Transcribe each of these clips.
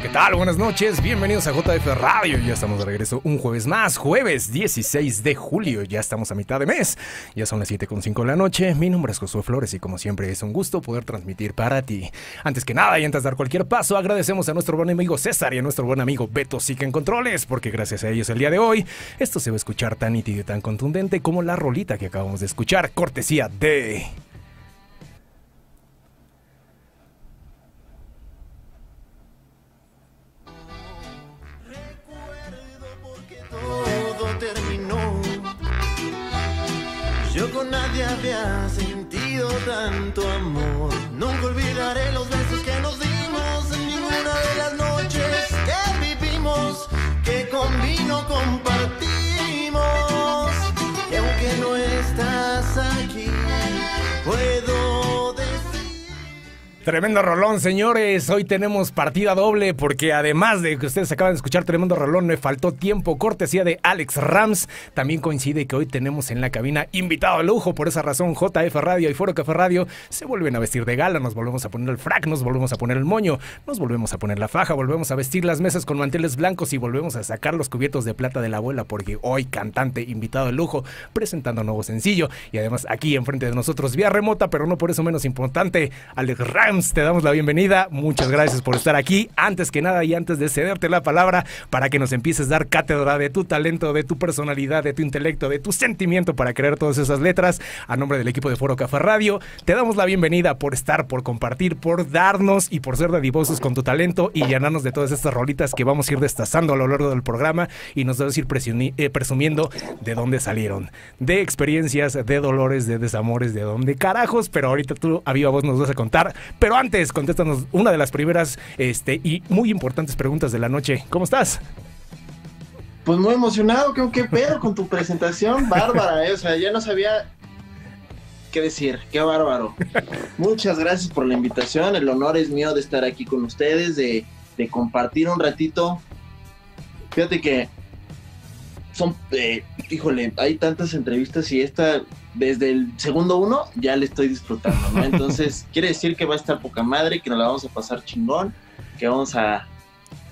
¿Qué tal? Buenas noches, bienvenidos a JF Radio. Ya estamos de regreso un jueves más, jueves 16 de julio. Ya estamos a mitad de mes, ya son las 7.5 de la noche. Mi nombre es Josué Flores y como siempre es un gusto poder transmitir para ti. Antes que nada y antes de dar cualquier paso, agradecemos a nuestro buen amigo César y a nuestro buen amigo Beto Sica en Controles, porque gracias a ellos el día de hoy esto se va a escuchar tan nítido y tan contundente como la rolita que acabamos de escuchar, cortesía de... había sentido tanto amor. Nunca olvidaré los Tremendo rolón, señores. Hoy tenemos partida doble porque además de que ustedes acaban de escuchar tremendo rolón, me faltó tiempo. Cortesía de Alex Rams. También coincide que hoy tenemos en la cabina invitado de lujo. Por esa razón, JF Radio y Foro Café Radio se vuelven a vestir de gala. Nos volvemos a poner el frac, nos volvemos a poner el moño, nos volvemos a poner la faja, volvemos a vestir las mesas con manteles blancos y volvemos a sacar los cubiertos de plata de la abuela porque hoy cantante invitado de lujo presentando nuevo sencillo. Y además aquí enfrente de nosotros vía remota, pero no por eso menos importante, Alex Rams te damos la bienvenida. Muchas gracias por estar aquí. Antes que nada y antes de cederte la palabra para que nos empieces a dar cátedra de tu talento, de tu personalidad, de tu intelecto, de tu sentimiento para crear todas esas letras, a nombre del equipo de Foro Café Radio, te damos la bienvenida por estar, por compartir, por darnos y por ser dadivosos con tu talento y llenarnos de todas estas rolitas que vamos a ir destazando a lo largo del programa y nos a ir eh, presumiendo de dónde salieron, de experiencias, de dolores, de desamores, de dónde carajos, pero ahorita tú a viva voz nos vas a contar. Pero antes, contéstanos una de las primeras este, y muy importantes preguntas de la noche. ¿Cómo estás? Pues muy emocionado, creo que pedo con tu presentación, bárbara, eh, o sea, ya no sabía qué decir, qué bárbaro. Muchas gracias por la invitación, el honor es mío de estar aquí con ustedes, de, de compartir un ratito. Fíjate que son, eh, híjole, hay tantas entrevistas y esta, desde el segundo uno, ya le estoy disfrutando, ¿no? Entonces, quiere decir que va a estar poca madre, que nos la vamos a pasar chingón, que vamos a,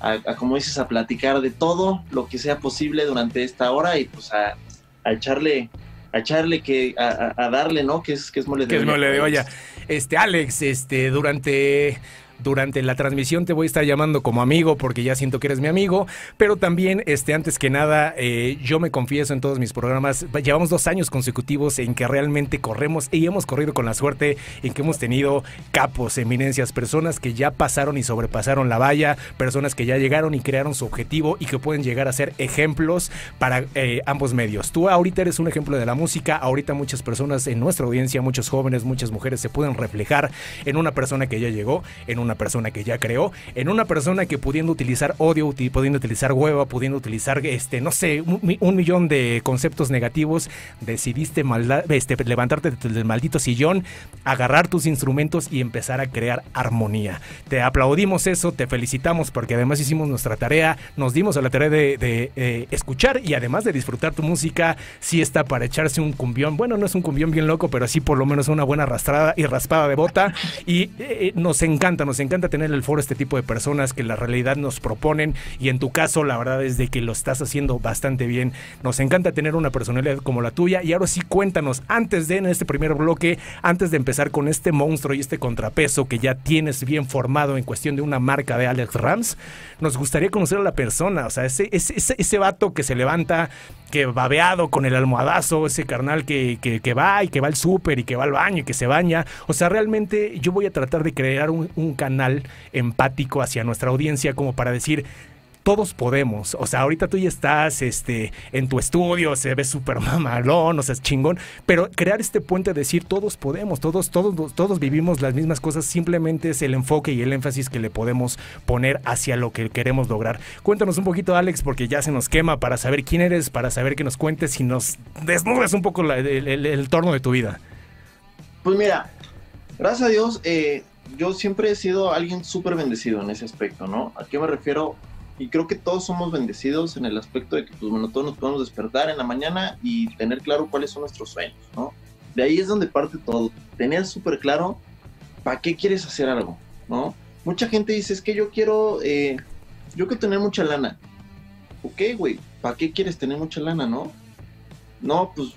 a, a, como dices, a platicar de todo lo que sea posible durante esta hora y pues a, a echarle, a echarle que, a, darle, ¿no? Que es, que es mole de Que es mole de olla. Este, Alex, este, durante durante la transmisión te voy a estar llamando como amigo porque ya siento que eres mi amigo, pero también, este, antes que nada, eh, yo me confieso en todos mis programas, llevamos dos años consecutivos en que realmente corremos y hemos corrido con la suerte en que hemos tenido capos, eminencias, personas que ya pasaron y sobrepasaron la valla, personas que ya llegaron y crearon su objetivo y que pueden llegar a ser ejemplos para eh, ambos medios. Tú ahorita eres un ejemplo de la música, ahorita muchas personas en nuestra audiencia, muchos jóvenes, muchas mujeres se pueden reflejar en una persona que ya llegó, en una persona que ya creó, en una persona que pudiendo utilizar odio, pudiendo utilizar hueva, pudiendo utilizar, este, no sé, un, mi- un millón de conceptos negativos, decidiste este, levantarte del maldito sillón, agarrar tus instrumentos y empezar a crear armonía. Te aplaudimos eso, te felicitamos porque además hicimos nuestra tarea, nos dimos a la tarea de, eh, escuchar y además de disfrutar tu música, sí está para echarse un cumbión. Bueno, no es un cumbión bien loco, pero sí por lo menos una buena arrastrada y raspada de bota. Y eh, nos encanta, nos encanta tener el foro este tipo de personas que la realidad nos proponen. Y en tu caso, la verdad es de que lo estás haciendo bastante bien. Nos encanta tener una personalidad como la tuya. Y ahora sí, cuéntanos, antes de en este primer bloque, antes de empezar con este monstruo y este contrapeso que ya tienes bien formado en cuestión de una marca de Alex Rams, nos gustaría conocer a la persona. O sea, ese, ese, ese, ese vato que se levanta, que babeado con el almohadazo, ese carnal que, que, que va y que va al súper y que va al baño y que se baña. O sea, realmente yo voy a tratar de crear un, un canal empático hacia nuestra audiencia como para decir, todos podemos. O sea, ahorita tú ya estás este, en tu estudio, se ve súper mamalón, o sea, es chingón. Pero crear este puente, decir todos podemos, todos, todos, todos vivimos las mismas cosas, simplemente es el enfoque y el énfasis que le podemos poner hacia lo que queremos lograr. Cuéntanos un poquito, Alex, porque ya se nos quema para saber quién eres, para saber que nos cuentes y nos desnudes un poco el torno de tu vida. Pues mira, gracias a Dios, eh, yo siempre he sido alguien súper bendecido en ese aspecto, ¿no? ¿A qué me refiero? Y creo que todos somos bendecidos en el aspecto de que, pues bueno, todos nos podemos despertar en la mañana y tener claro cuáles son nuestros sueños, ¿no? De ahí es donde parte todo. Tener súper claro para qué quieres hacer algo, ¿no? Mucha gente dice, es que yo quiero, eh, yo quiero tener mucha lana. Ok, güey, ¿para qué quieres tener mucha lana, no? No, pues,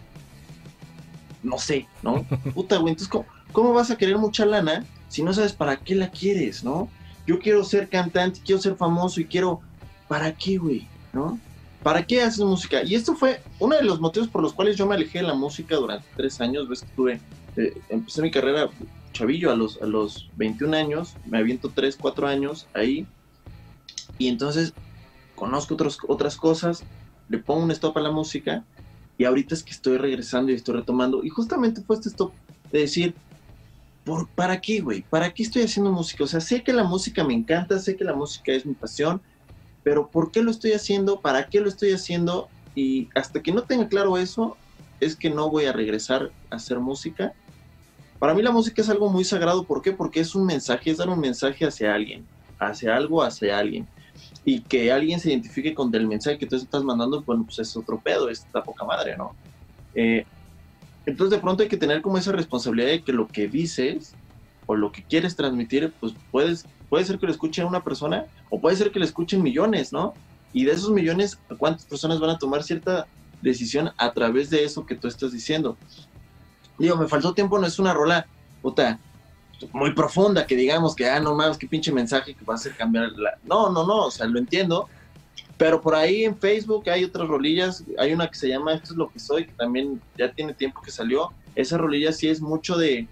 no sé, ¿no? Puta, güey, entonces, ¿cómo, ¿cómo vas a querer mucha lana si no sabes para qué la quieres, ¿no? Yo quiero ser cantante, quiero ser famoso y quiero, ¿para qué, güey? ¿No? ¿Para qué haces música? Y esto fue uno de los motivos por los cuales yo me alejé de la música durante tres años. Ves que tuve, eh, empecé mi carrera chavillo a los, a los 21 años, me aviento 3, 4 años ahí. Y entonces conozco otros, otras cosas, le pongo un stop a la música y ahorita es que estoy regresando y estoy retomando. Y justamente fue este stop de decir, ¿por, ¿para qué, güey? ¿Para qué estoy haciendo música? O sea, sé que la música me encanta, sé que la música es mi pasión, pero ¿por qué lo estoy haciendo? ¿Para qué lo estoy haciendo? Y hasta que no tenga claro eso, es que no voy a regresar a hacer música. Para mí la música es algo muy sagrado, ¿por qué? Porque es un mensaje, es dar un mensaje hacia alguien, hacia algo, hacia alguien. Y que alguien se identifique con el mensaje que tú estás mandando, bueno, pues es otro pedo, es la poca madre, ¿no? Eh, entonces de pronto hay que tener como esa responsabilidad de que lo que dices o lo que quieres transmitir, pues puedes, puede ser que lo escuche una persona o puede ser que lo escuchen millones, ¿no? Y de esos millones, ¿cuántas personas van a tomar cierta decisión a través de eso que tú estás diciendo? Digo, me faltó tiempo, no es una rola, puta, muy profunda, que digamos que, ah, no mames, qué pinche mensaje que va a hacer cambiar la... No, no, no, o sea, lo entiendo, pero por ahí en Facebook hay otras rolillas, hay una que se llama Esto es lo que soy, que también ya tiene tiempo que salió. Esa rolilla sí es mucho de,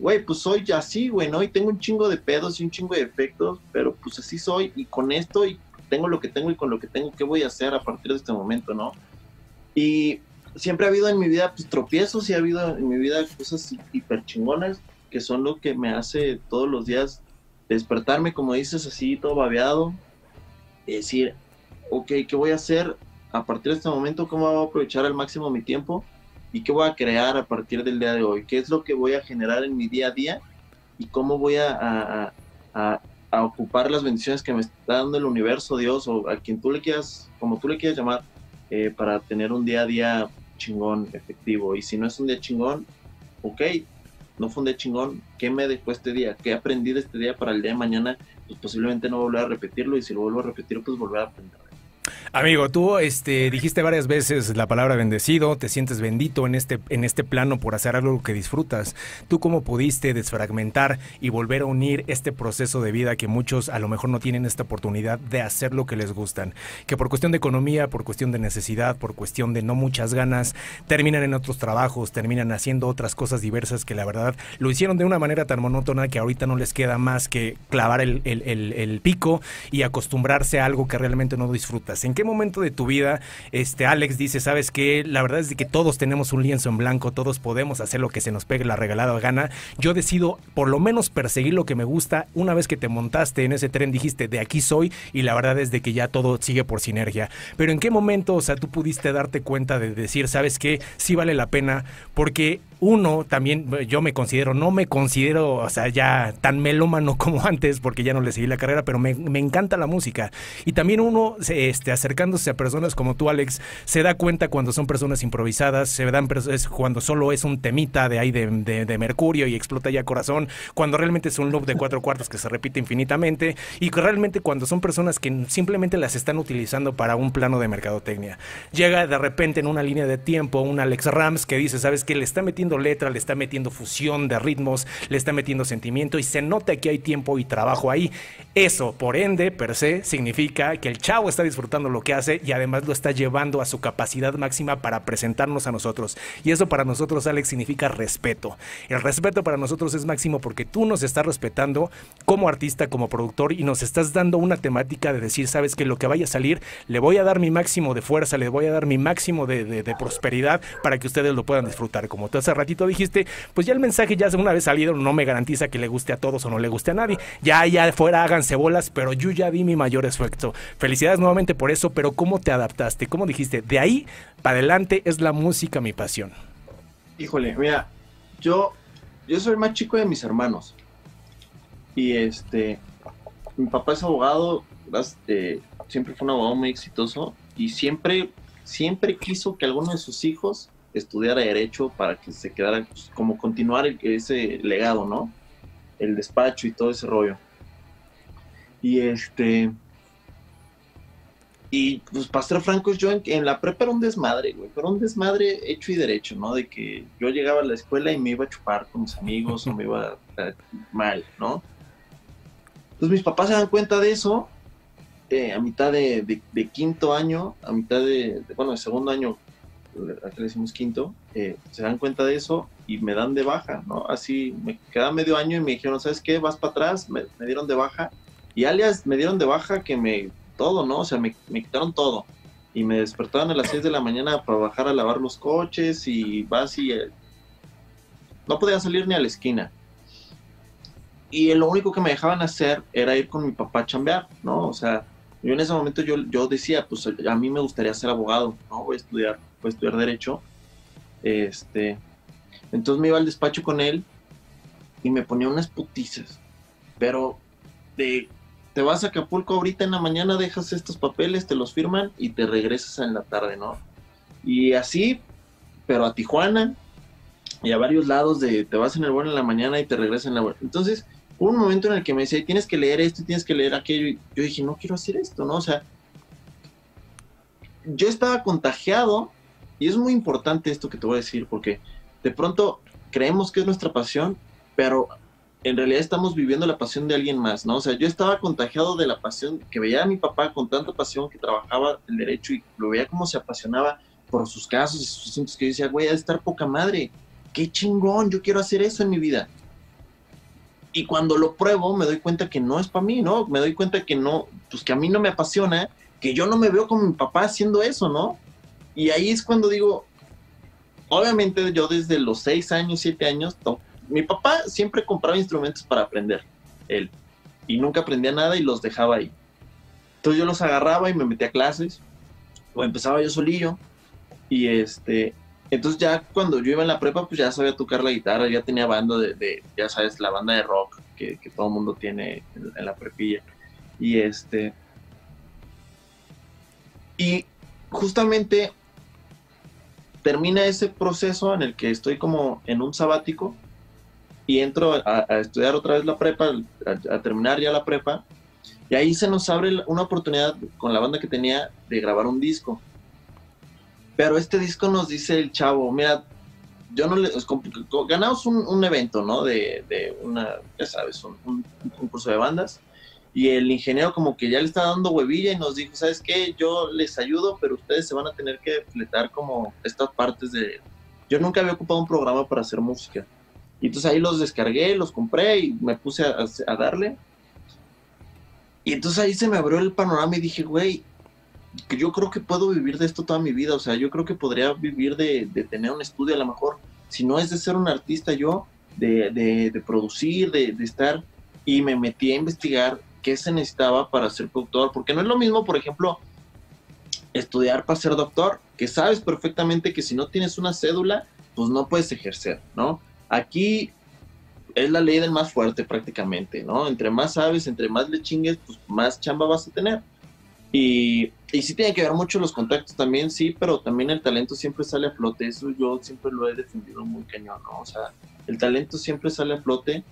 güey, pues soy así, güey, ¿no? Y tengo un chingo de pedos y un chingo de efectos, pero pues así soy y con esto y tengo lo que tengo y con lo que tengo, ¿qué voy a hacer a partir de este momento, no? Y siempre ha habido en mi vida pues, tropiezos y ha habido en mi vida cosas hiper chingonas que son lo que me hace todos los días despertarme, como dices, así todo babeado y decir, ok, ¿qué voy a hacer a partir de este momento? ¿Cómo voy a aprovechar al máximo mi tiempo? ¿Y qué voy a crear a partir del día de hoy? ¿Qué es lo que voy a generar en mi día a día? ¿Y cómo voy a, a, ocupar las bendiciones que me está dando el universo, Dios, o a quien tú le quieras, como tú le quieras llamar, eh, para tener un día a día chingón, efectivo? Y si no es un día chingón, ok, no fue un día chingón, ¿qué me dejó este día? ¿Qué aprendí de este día para el día de mañana? Pues posiblemente no volver a repetirlo y si lo vuelvo a repetir, pues volver a aprender. Amigo, tú este, dijiste varias veces la palabra bendecido, te sientes bendito en este, en este plano por hacer algo que disfrutas. ¿Tú cómo pudiste desfragmentar y volver a unir este proceso de vida que muchos a lo mejor no tienen esta oportunidad de hacer lo que les gustan? Que por cuestión de economía, por cuestión de necesidad, por cuestión de no muchas ganas, terminan en otros trabajos, terminan haciendo otras cosas diversas que la verdad lo hicieron de una manera tan monótona que ahorita no les queda más que clavar el, el, el, el pico y acostumbrarse a algo que realmente no disfrutas. ¿En qué momento de tu vida, este Alex dice, sabes que la verdad es que todos tenemos un lienzo en blanco, todos podemos hacer lo que se nos pegue la regalada gana. Yo decido por lo menos perseguir lo que me gusta. Una vez que te montaste en ese tren dijiste, de aquí soy y la verdad es de que ya todo sigue por sinergia. Pero ¿en qué momento, o sea, tú pudiste darte cuenta de decir, sabes que sí vale la pena? Porque uno también, yo me considero, no me considero, o sea, ya tan melómano como antes, porque ya no le seguí la carrera, pero me, me encanta la música. Y también uno, este, acercándose a personas como tú, Alex, se da cuenta cuando son personas improvisadas, se dan es cuando solo es un temita de ahí de, de, de, mercurio y explota ya corazón, cuando realmente es un loop de cuatro cuartos que se repite infinitamente, y realmente cuando son personas que simplemente las están utilizando para un plano de mercadotecnia. Llega de repente en una línea de tiempo un Alex Rams que dice, ¿sabes qué? Le está metiendo letra, le está metiendo fusión de ritmos, le está metiendo sentimiento y se nota que hay tiempo y trabajo ahí. Eso, por ende, per se, significa que el chavo está disfrutando lo que hace y además lo está llevando a su capacidad máxima para presentarnos a nosotros. Y eso para nosotros, Alex, significa respeto. El respeto para nosotros es máximo porque tú nos estás respetando como artista, como productor y nos estás dando una temática de decir, sabes que lo que vaya a salir, le voy a dar mi máximo de fuerza, le voy a dar mi máximo de, de, de prosperidad para que ustedes lo puedan disfrutar. Como tú hace ratito dijiste, pues ya el mensaje ya una vez salido no me garantiza que le guste a todos o no le guste a nadie. Ya allá afuera háganse bolas, pero yo ya di mi mayor esfuerzo. Felicidades nuevamente por eso, pero ¿cómo te adaptaste? ¿Cómo dijiste? De ahí para adelante es la música mi pasión. Híjole, mira, yo, yo soy el más chico de mis hermanos. Y este, mi papá es abogado, este, siempre fue un abogado muy exitoso y siempre, siempre quiso que alguno de sus hijos estudiara derecho para que se quedara pues, como continuar ese legado, ¿no? El despacho y todo ese rollo. Y este, Y pues Pastor Franco, yo en, la prepa era un desmadre, güey, pero un desmadre hecho y derecho, ¿no? De que yo llegaba a la escuela y me iba a chupar con mis amigos o me iba a, mal, ¿no? Entonces mis papás se dan cuenta de eso eh, a mitad de, de, quinto año, a mitad de, bueno, de segundo año, acá le decimos quinto, eh, se dan cuenta de eso y me dan de baja, ¿no? Así, me queda medio año y me dijeron, ¿sabes qué? Vas para atrás, me, me dieron de baja y alias me dieron de baja que me todo, ¿no? O sea, me, quitaron todo. Y me despertaron a las 6 de la mañana para bajar a lavar los coches y vas y... Eh, no podía salir ni a la esquina. Y lo único que me dejaban hacer era ir con mi papá a chambear, ¿no? O sea, yo en ese momento yo, yo decía, pues a mí me gustaría ser abogado, ¿no? Voy a estudiar, voy a estudiar Derecho. Este, entonces me iba al despacho con él y me ponía unas putizas, pero de te vas a Acapulco ahorita en la mañana, dejas estos papeles, te los firman y te regresas en la tarde, ¿no? Y así, pero a Tijuana y a varios lados de te vas en el vuelo en la mañana y te regresas en la vuelo. Entonces, hubo un momento en el que me decía, tienes que leer esto tienes que leer aquello. Y yo dije, no quiero hacer esto, ¿no? O sea, yo estaba contagiado y es muy importante esto que te voy a decir porque de pronto creemos que es nuestra pasión, pero en realidad estamos viviendo la pasión de alguien más, ¿no? O sea, yo estaba contagiado de la pasión que veía a mi papá con tanta pasión que trabajaba el derecho y lo veía como se apasionaba por sus casos y sus asuntos que yo decía, güey, a estar poca madre, qué chingón, yo quiero hacer eso en mi vida. Y cuando lo pruebo me doy cuenta que no es para mí, ¿no? Me doy cuenta que no, pues que a mí no me apasiona, que yo no me veo como mi papá haciendo eso, ¿no? Y ahí es cuando digo, obviamente yo desde los seis años, siete años, mi papá siempre compraba instrumentos para aprender, él, y nunca aprendía nada y los dejaba ahí. Entonces yo los agarraba y me metía a clases, o empezaba yo solillo, y este, entonces ya cuando yo iba en la prepa, pues ya sabía tocar la guitarra, ya tenía banda de, ya sabes, la banda de rock que, todo el mundo tiene en, la prepilla. Y este, y justamente termina ese proceso en el que estoy como en un sabático y entro a, estudiar otra vez la prepa, a, terminar ya la prepa, y ahí se nos abre una oportunidad con la banda que tenía de grabar un disco. Pero este disco nos dice el chavo, mira, yo no le... Ganamos un, evento, ¿no? De, de, una, ya sabes, un, un, concurso de bandas. Y el ingeniero como que ya le está dando huevilla y nos dijo, ¿sabes qué? Yo les ayudo, pero ustedes se van a tener que fletar como estas partes de... Yo nunca había ocupado un programa para hacer música. Y entonces ahí los descargué, los compré y me puse a, darle. Y entonces ahí se me abrió el panorama y dije, güey, yo creo que puedo vivir de esto toda mi vida. O sea, yo creo que podría vivir de, tener un estudio a lo mejor. Si no es de ser un artista yo, de, de, producir, de, estar. Y me metí a investigar qué se necesitaba para ser productor. Porque no es lo mismo, por ejemplo, estudiar para ser doctor, que sabes perfectamente que si no tienes una cédula, pues no puedes ejercer, ¿no? Aquí es la ley del más fuerte prácticamente, ¿no? Entre más sabes, entre más le chingues, pues más chamba vas a tener. Y, y sí tiene que ver mucho los contactos también, sí, pero también el talento siempre sale a flote. Eso yo siempre lo he defendido muy cañón, ¿no? O sea, el talento siempre sale a flote.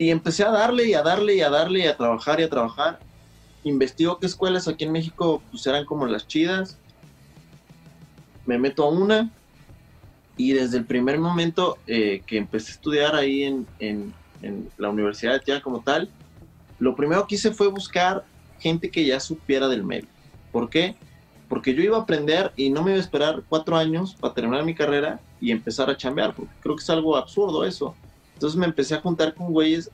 Y empecé a darle y a darle y a darle y a trabajar y a trabajar. Investigo qué escuelas aquí en México pues eran como las chidas. Me meto a una, y desde el primer momento eh, que empecé a estudiar ahí en, en, la universidad ya como tal, lo primero que hice fue buscar gente que ya supiera del medio. ¿Por qué? Porque yo iba a aprender y no me iba a esperar cuatro años para terminar mi carrera y empezar a chambear, porque creo que es algo absurdo eso. Entonces me empecé a juntar con güeyes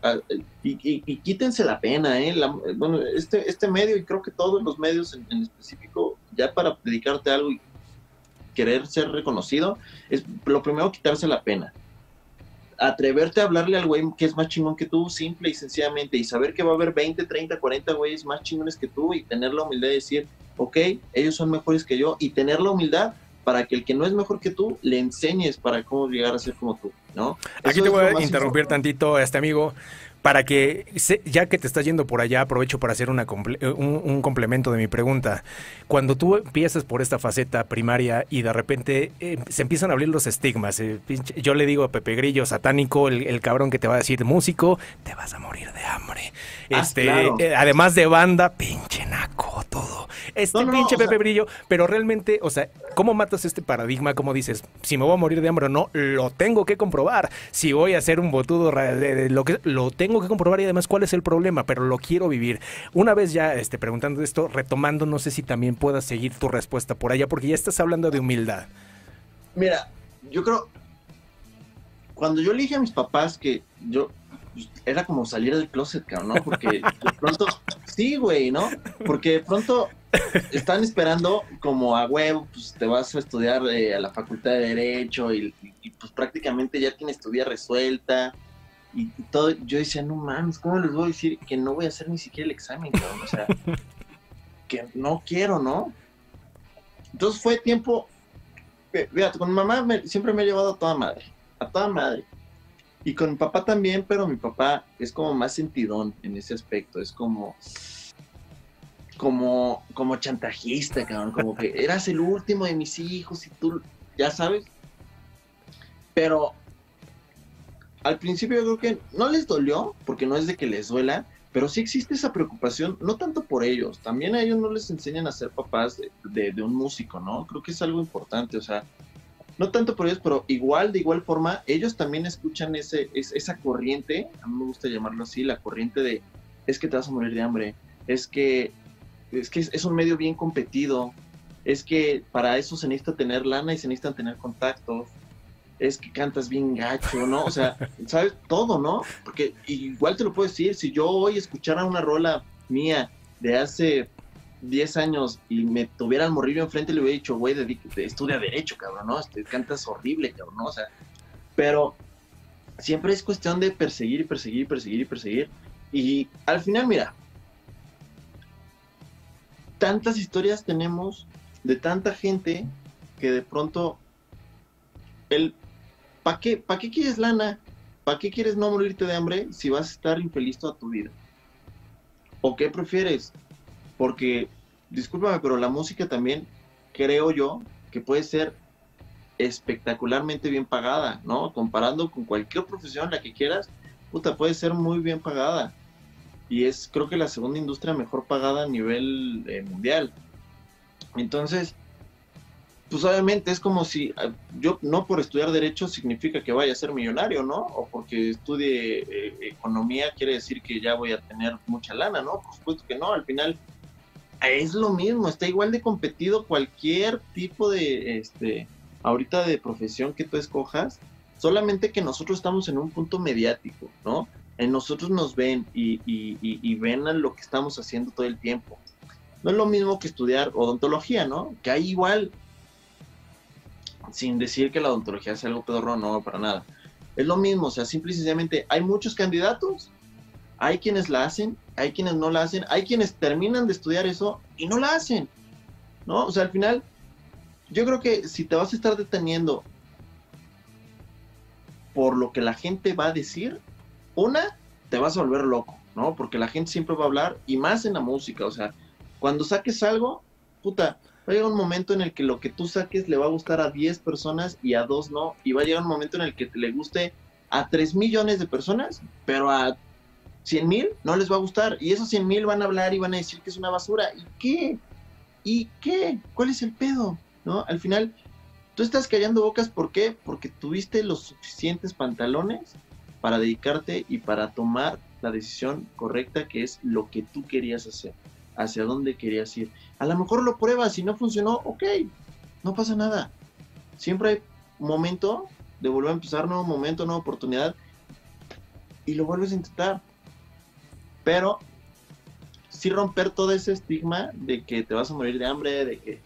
y, quítense la pena, ¿eh? bueno, este, este medio y creo que todos los medios en, específico, ya para dedicarte a algo y querer ser reconocido, es lo primero quitarse la pena. Atreverte a hablarle al güey que es más chingón que tú, simple y sencillamente, y saber que va a haber 20, 30, 40 güeyes más chingones que tú y tener la humildad de decir, ok, ellos son mejores que yo, y tener la humildad para que el que no es mejor que tú le enseñes para cómo llegar a ser como tú, ¿no? Aquí te voy a interrumpir tantito a este amigo para que, ya que te estás yendo por allá, aprovecho para hacer una eh, un, complemento de mi pregunta. Cuando tú empiezas por esta faceta primaria y de repente eh, se empiezan a abrir los estigmas, eh, yo le digo a Pepe Grillo, satánico, el, cabrón que te va a decir músico, te vas a morir de hambre. Ah, este, además de banda, pinche naco, todo. este No, no, no, pinche sea- Pepe Brillo, pero realmente, o sea, ¿cómo matas este paradigma? ¿Cómo dices, si me voy a morir de hambre o no, lo tengo que comprobar. Si voy a hacer un botudo, ra- de- de lo que lo tengo que comprobar y además cuál es el problema, pero lo quiero vivir. Una vez ya este, preguntando esto, retomando, no sé si también puedas seguir tu respuesta por allá, porque ya estás hablando de humildad. Mira, yo creo, cuando yo le dije a mis papás que yo, pues, era como salir del closet, ¿no? Porque de pronto, sí, güey, ¿no? Porque de pronto están esperando como a huevo, pues te vas a estudiar eh, a la facultad de Derecho y, pues prácticamente ya tienes tu vida resuelta y, todo. Yo decía, no mames, ¿cómo les voy a decir que no voy a hacer ni siquiera el examen, cabrón? O sea, que no quiero, ¿no? Entonces fue tiempo Fíjate, con mi mamá me- siempre me he llevado a toda madre, a toda madre. Y con mi papá también, pero mi papá es como más sentidón en ese aspecto, es como como como chantajista, cabrón, como que eras el último de mis hijos y tú, ya sabes. Pero al principio yo creo que no les dolió, porque no es de que les duela, pero sí existe esa preocupación, no tanto por ellos, también a ellos no les enseñan a ser papás de, un músico, ¿no? Creo que es algo importante, o sea, no tanto por ellos, pero igual, de igual forma, ellos también escuchan ese, es- esa corriente, a mí me gusta llamarlo así, la corriente de, es que te vas a morir de hambre, es que es, que es un medio bien competido, es que para eso se necesita tener lana y se necesitan tener contactos, es que cantas bien gacho, ¿no? O sea, ¿sabes? Todo, ¿no? Porque igual te lo puedo decir, si yo hoy escuchara una rola mía de hace 10 años y me tuviera al morrillo enfrente, le hubiera dicho, güey, estudia Derecho, cabrón, ¿no? Este, cantas horrible, cabrón, ¿no? O sea, pero siempre es cuestión de perseguir y perseguir y perseguir y perseguir. Y al final, mira, tantas historias tenemos de tanta gente que de pronto el ¿para qué, ¿para qué quieres lana? ¿Para qué quieres no morirte de hambre si vas a estar infeliz toda tu vida? ¿O qué prefieres? Porque, discúlpame, pero la música también creo yo que puede ser espectacularmente bien pagada, ¿no? Comparando con cualquier profesión, la que quieras, puta, puede ser muy bien pagada. Y es, creo que la segunda industria mejor pagada a nivel eh, mundial. Entonces, pues obviamente es como si ah, yo no por estudiar derecho significa que vaya a ser millonario, ¿no? O porque estudie eh, economía quiere decir que ya voy a tener mucha lana, ¿no? Por supuesto que no, al final es lo mismo, está igual de competido cualquier tipo de, este, ahorita de profesión que tú escojas, solamente que nosotros estamos en un punto mediático, ¿no? En nosotros nos ven y, y ven a lo que estamos haciendo todo el tiempo. No es lo mismo que estudiar odontología, ¿no? Que hay igual sin decir que la odontología sea algo pedorro, no, para nada. Es lo mismo, o sea, simple y sencillamente hay muchos candidatos, hay quienes la hacen, hay quienes no la hacen, hay quienes terminan de estudiar eso y no la hacen, ¿no? O sea, al final, yo creo que si te vas a estar deteniendo por lo que la gente va a decir, una, te vas a volver loco, ¿no? Porque la gente siempre va a hablar, y más en la música, o sea, cuando saques algo, puta, va a llegar un momento en el que lo que tú saques le va a gustar a 10 personas y a 2 no, y va a llegar un momento en el que le guste a 3 millones de personas, pero a 100 mil no les va a gustar, y esos 100 mil van a hablar y van a decir que es una basura, ¿y qué? ¿Y qué? ¿Cuál es el pedo? ¿No? Al final, tú estás callando bocas, ¿por qué? Porque tuviste los suficientes pantalones para dedicarte y para tomar la decisión correcta que es lo que tú querías hacer, hacia dónde querías ir. A lo mejor lo pruebas y no funcionó, ok, no pasa nada. Siempre hay momento de volver a empezar, nuevo momento, nueva oportunidad y lo vuelves a intentar. Pero sí romper todo ese estigma de que te vas a morir de hambre, de que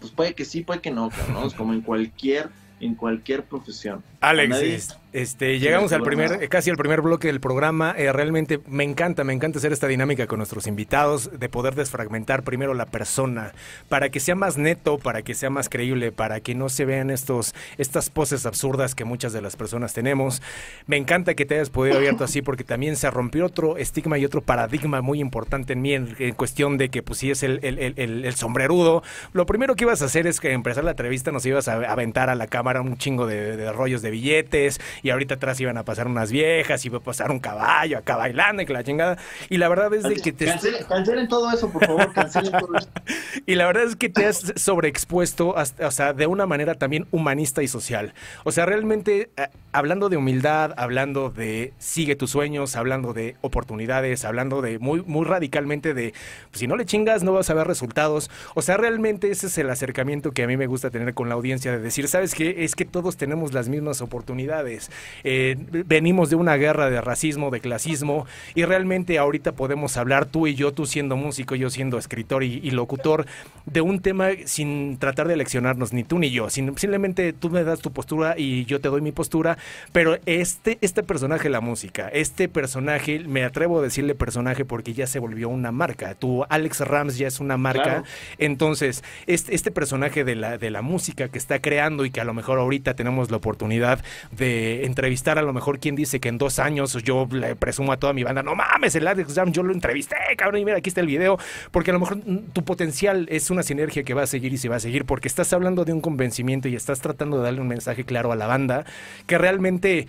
pues puede que sí, puede que no, ¿no? Como en cualquier en cualquier profesión. Alex, es- este, llegamos al primer, casi al primer bloque del programa. Eh, realmente me encanta, me encanta hacer esta dinámica con nuestros invitados, de poder desfragmentar primero la persona, para que sea más neto, para que sea más creíble, para que no se vean estos, estas poses absurdas que muchas de las personas tenemos. Me encanta que te hayas podido abierto así, porque también se rompió otro estigma y otro paradigma muy importante en mí, en, en cuestión de que pues si es el, el, el- el- el sombrerudo. Lo primero que ibas a hacer es que empezar la entrevista nos ibas a aventar a la cámara un chingo de, de rollos de de billetes y ahorita atrás iban a pasar unas viejas y iba a pasar un caballo acá bailando y que la chingada. Y la verdad es de que te... Cancelen, todo eso, por favor, cancelen todo eso. y la verdad es que te has sobreexpuesto, o sea, de una manera también humanista y social. O sea, realmente eh, hablando de humildad, hablando de sigue tus sueños, hablando de oportunidades, hablando de muy, muy radicalmente de pues, si no le chingas no vas a ver resultados. O sea, realmente ese es el acercamiento que a mí me gusta tener con la audiencia de decir, ¿sabes qué? Es que todos tenemos las mismas oportunidades. Eh, venimos de una guerra de racismo, de clasismo y realmente ahorita podemos hablar tú y yo, tú siendo músico, yo siendo escritor y, locutor, de un tema sin tratar de leccionarnos ni tú ni yo. simplemente tú me das tu postura y yo te doy mi postura pero este, este personaje, la música, este personaje, me atrevo a decirle personaje porque ya se volvió una marca. Tu Alex Rams ya es una marca. Entonces, este, este personaje de la, de la música que está creando y que a lo mejor ahorita tenemos la oportunidad de entrevistar a lo mejor quien dice que en dos años yo le presumo a toda mi banda, no mames, el Alex Rams, yo lo entrevisté, cabrón, y mira, aquí está el video, porque a lo mejor tu potencial es una sinergia que va a seguir y se va a seguir, porque estás hablando de un convencimiento y estás tratando de darle un mensaje claro a la banda que realmente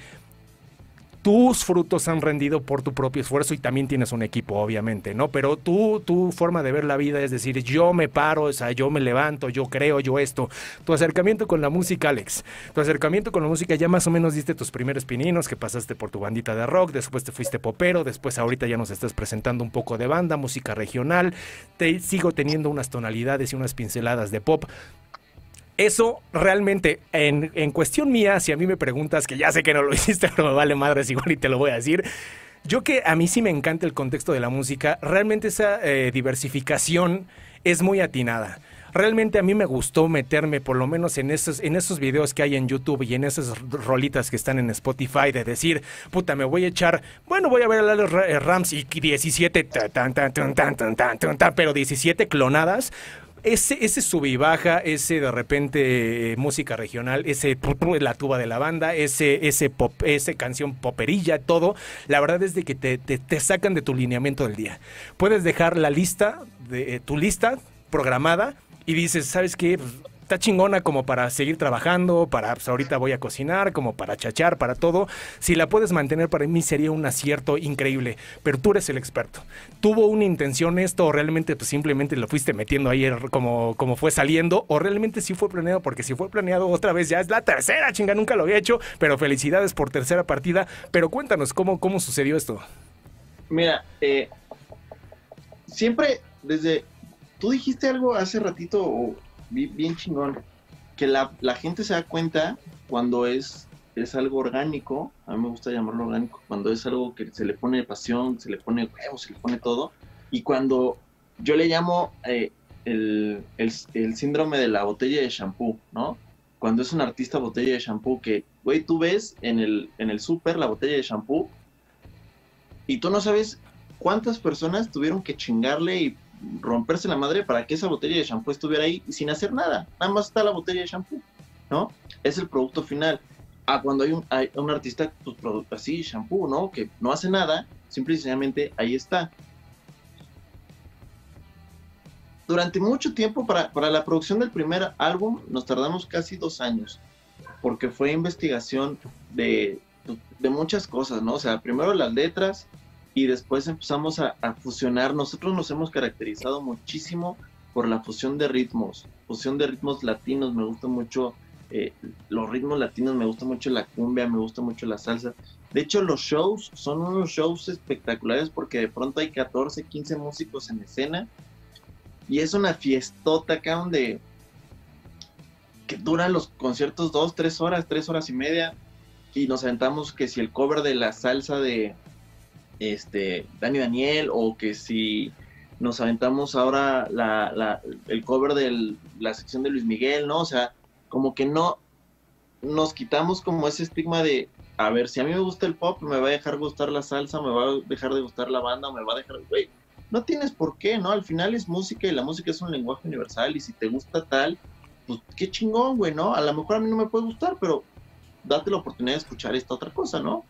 tus frutos han rendido por tu propio esfuerzo y también tienes un equipo, obviamente, ¿no? Pero tú, tu forma de ver la vida es decir, yo me paro, o sea, yo me levanto, yo creo, yo esto. Tu acercamiento con la música, Alex, tu acercamiento con la música ya más o menos diste tus primeros pininos, que pasaste por tu bandita de rock, después te fuiste popero, después ahorita ya nos estás presentando un poco de banda, música regional, te sigo teniendo unas tonalidades y unas pinceladas de pop. Eso realmente, en, en, cuestión mía, si a mí me preguntas, que ya sé que no lo hiciste, pero me vale madres igual y te lo voy a decir. Yo que a mí sí me encanta el contexto de la música, realmente esa eh, diversificación es muy atinada realmente a mí me gustó meterme por lo menos en esos, en esos videos que hay en YouTube y en esas rolitas que están en Spotify de decir, puta, me voy a echar, bueno, voy a ver a los Rams y 17, tan, tan, tan, tan, tan, tan, tan, pero 17 clonadas ese, ese sub y baja, ese de repente eh, música regional, ese la tuba de la banda, ese, ese pop, ese canción poperilla, todo, la verdad es de que te, te, sacan de tu lineamiento del día. Puedes dejar la lista, de eh, tu lista programada y dices, ¿sabes qué? Pues, está chingona como para seguir trabajando, para pues, ahorita voy a cocinar, como para chachar, para todo. Si la puedes mantener para mí sería un acierto increíble, pero tú eres el experto. ¿Tuvo una intención esto o realmente pues simplemente lo fuiste metiendo ayer como, como fue saliendo o realmente sí fue planeado? Porque si fue planeado otra vez ya es la tercera, chinga, nunca lo había hecho, pero felicidades por tercera partida. Pero cuéntanos, ¿cómo, cómo sucedió esto? Mira, eh, siempre desde... Tú dijiste algo hace ratito, bien chingón, que la, gente se da cuenta cuando es, es algo orgánico, a mí me gusta llamarlo orgánico, cuando es algo que se le pone pasión, se le pone huevo, se le pone todo, y cuando yo le llamo eh, el, síndrome de la botella de shampoo, ¿no? Cuando es un artista botella de shampoo que, güey, tú ves en el, en el súper la botella de shampoo y tú no sabes cuántas personas tuvieron que chingarle y romperse la madre para que esa botella de shampoo estuviera ahí sin hacer nada. Nada más está la botella de shampoo, ¿no? Es el producto final. Ah, cuando hay un, hay un artista, pues así, shampoo, ¿no? Que no hace nada, simple ahí está. Durante mucho tiempo, para, para la producción del primer álbum, nos tardamos casi dos años, porque fue investigación de, de muchas cosas, ¿no? O sea, primero las letras, y después empezamos a, fusionar. Nosotros nos hemos caracterizado muchísimo por la fusión de ritmos, fusión de ritmos latinos, me gusta mucho eh, los ritmos latinos, me gusta mucho la cumbia, me gusta mucho la salsa. De hecho, los shows son unos shows espectaculares porque de pronto hay 14, 15 músicos en escena y es una fiestota acá donde que duran los conciertos dos, tres horas, tres horas y media y nos aventamos que si el cover de la salsa de, este, Dani Daniel o que si nos aventamos ahora la, el cover de la sección de Luis Miguel, ¿no? O sea, como que no nos quitamos como ese estigma de, a ver, si a mí me gusta el pop, me va a dejar gustar la salsa, me va a dejar de gustar la banda, me va a dejar, güey, no tienes por qué, ¿no? Al final es música y la música es un lenguaje universal y si te gusta tal, pues qué chingón, güey, ¿no? A lo mejor a mí no me puede gustar, pero date la oportunidad de escuchar esta otra cosa, ¿no?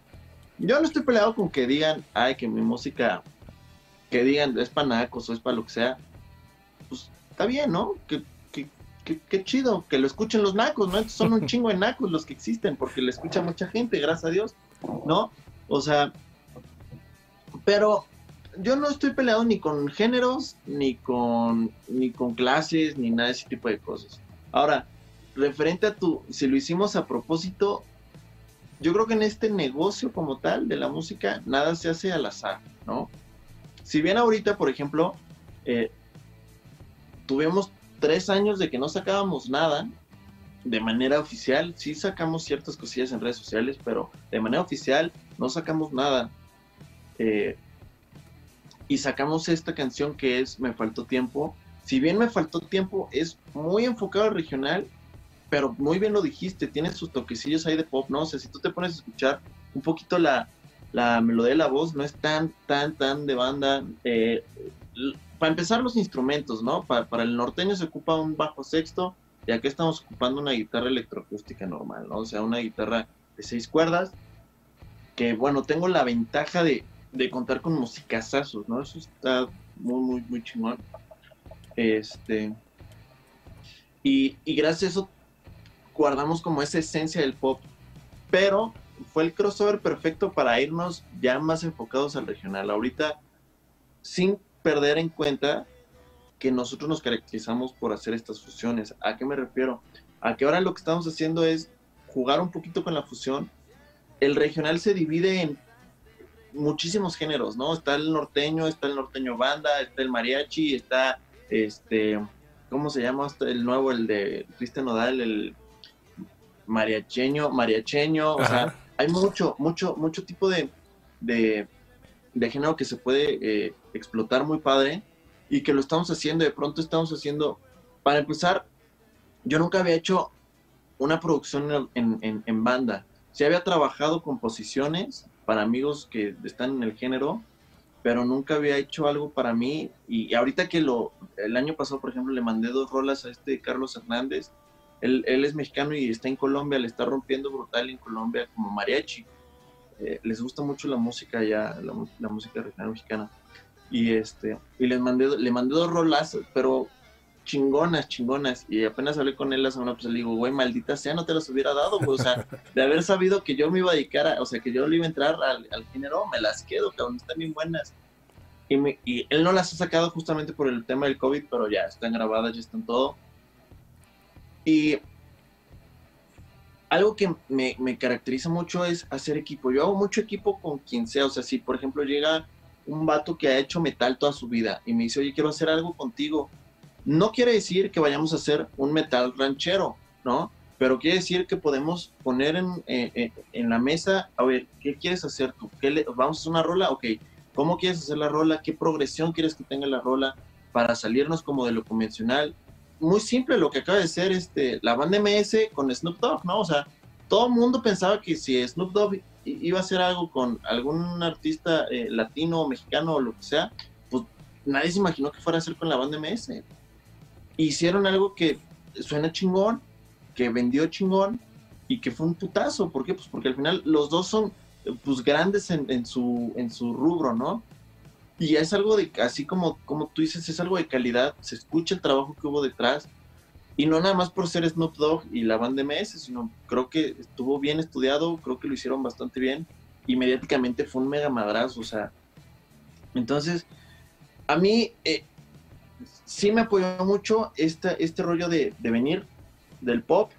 Yo no estoy peleado con que digan, ay, que mi música, que digan es para nacos o es para lo que sea. Pues está bien, ¿no? Que, qué, qué chido, que lo escuchen los nacos, ¿no? Son un chingo de nacos los que existen, porque le escucha mucha gente, gracias a Dios, ¿no? O sea, pero yo no estoy peleado ni con géneros, ni con, ni con clases, ni nada de ese tipo de cosas. Ahora, referente a tu, si lo hicimos a propósito, yo creo que en este negocio como tal de la música, nada se hace al azar, ¿no? Si bien ahorita, por ejemplo, eh, tuvimos tres años de que no sacábamos nada de manera oficial, sí sacamos ciertas cosillas en redes sociales, pero de manera oficial no sacamos nada. Eh, y sacamos esta canción que es Me faltó tiempo. Si bien me faltó tiempo, es muy enfocado al regional, pero muy bien lo dijiste, tiene sus toquecillos ahí de pop, ¿no? O sea, si tú te pones a escuchar un poquito la, la melodía de la voz, no es tan, tan, tan de banda. Eh, para empezar, los instrumentos, ¿no? Para, para, el norteño se ocupa un bajo sexto, y aquí estamos ocupando una guitarra electroacústica normal, ¿no? O sea, una guitarra de seis cuerdas, que bueno, tengo la ventaja de, de contar con musicazazos, ¿no? Eso está muy, muy, muy chingón. Este. Y, y gracias a eso guardamos como esa esencia del pop. Pero fue el crossover perfecto para irnos ya más enfocados al regional. Ahorita, sin perder en cuenta que nosotros nos caracterizamos por hacer estas fusiones. ¿A qué me refiero? A que ahora lo que estamos haciendo es jugar un poquito con la fusión. El regional se divide en muchísimos géneros, ¿no? Está el norteño, está el norteño banda, está el mariachi, está este, ¿cómo se llama? el nuevo, el de Cristian Nodal, el mariacheño, mariacheño, o sea, hay mucho, mucho, mucho tipo de, de, género que se puede eh, explotar muy padre y que lo estamos haciendo, de pronto estamos haciendo, para empezar, yo nunca había hecho una producción en, en, en banda, sí había trabajado composiciones para amigos que están en el género, pero nunca había hecho algo para mí. Y ahorita que lo, el año pasado, por ejemplo, le mandé dos rolas a este Carlos Hernández. Él, él es mexicano y está en Colombia, le está rompiendo brutal en Colombia como mariachi. Eh, les gusta mucho la música ya, la, la, música regional mexicana. Y este, y les mandé, le mandé dos rolas, pero chingonas, chingonas. Y apenas hablé con él la semana pues le digo, güey, maldita sea, no te las hubiera dado, güey. O sea, de haber sabido que yo me iba a dedicar a, o sea, que yo le iba a entrar al, al género, me las quedo, cabrón, están bien buenas. Y, me, y, él no las ha sacado justamente por el tema del COVID, pero ya están grabadas, ya están todo. Algo que me, caracteriza mucho es hacer equipo. Yo hago mucho equipo con quien sea. O sea, si por ejemplo llega un vato que ha hecho metal toda su vida y me dice, oye, quiero hacer algo contigo no quiere decir que vayamos a hacer un metal ranchero, ¿no? Pero quiere decir que podemos poner en, eh, en la mesa, a ver, ¿qué quieres hacer tú? ¿Qué le, ¿Vamos a hacer una rola? Ok, ¿cómo quieres hacer la rola? ¿Qué progresión quieres que tenga la rola para salirnos como de lo convencional? Muy simple lo que acaba de ser este, la banda MS con Snoop Dogg, ¿no? O sea, todo el mundo pensaba que si Snoop Dogg iba a hacer algo con algún artista eh, latino, mexicano o lo que sea, pues nadie se imaginó que fuera a hacer con la banda MS hicieron algo que suena chingón, que vendió chingón y que fue un putazo. ¿Por qué? Pues porque al final los dos son pues grandes en, su, en su rubro, ¿no? Y es algo de, así como, como tú dices, es algo de calidad, se escucha el trabajo que hubo detrás. Y no nada más por ser Snoop Dogg y la banda MS, sino creo que estuvo bien estudiado, creo que lo hicieron bastante bien. Y mediáticamente fue un mega madrazo, o sea. Entonces, a mí, eh, sí me apoyó mucho este, este rollo de, de, venir del pop,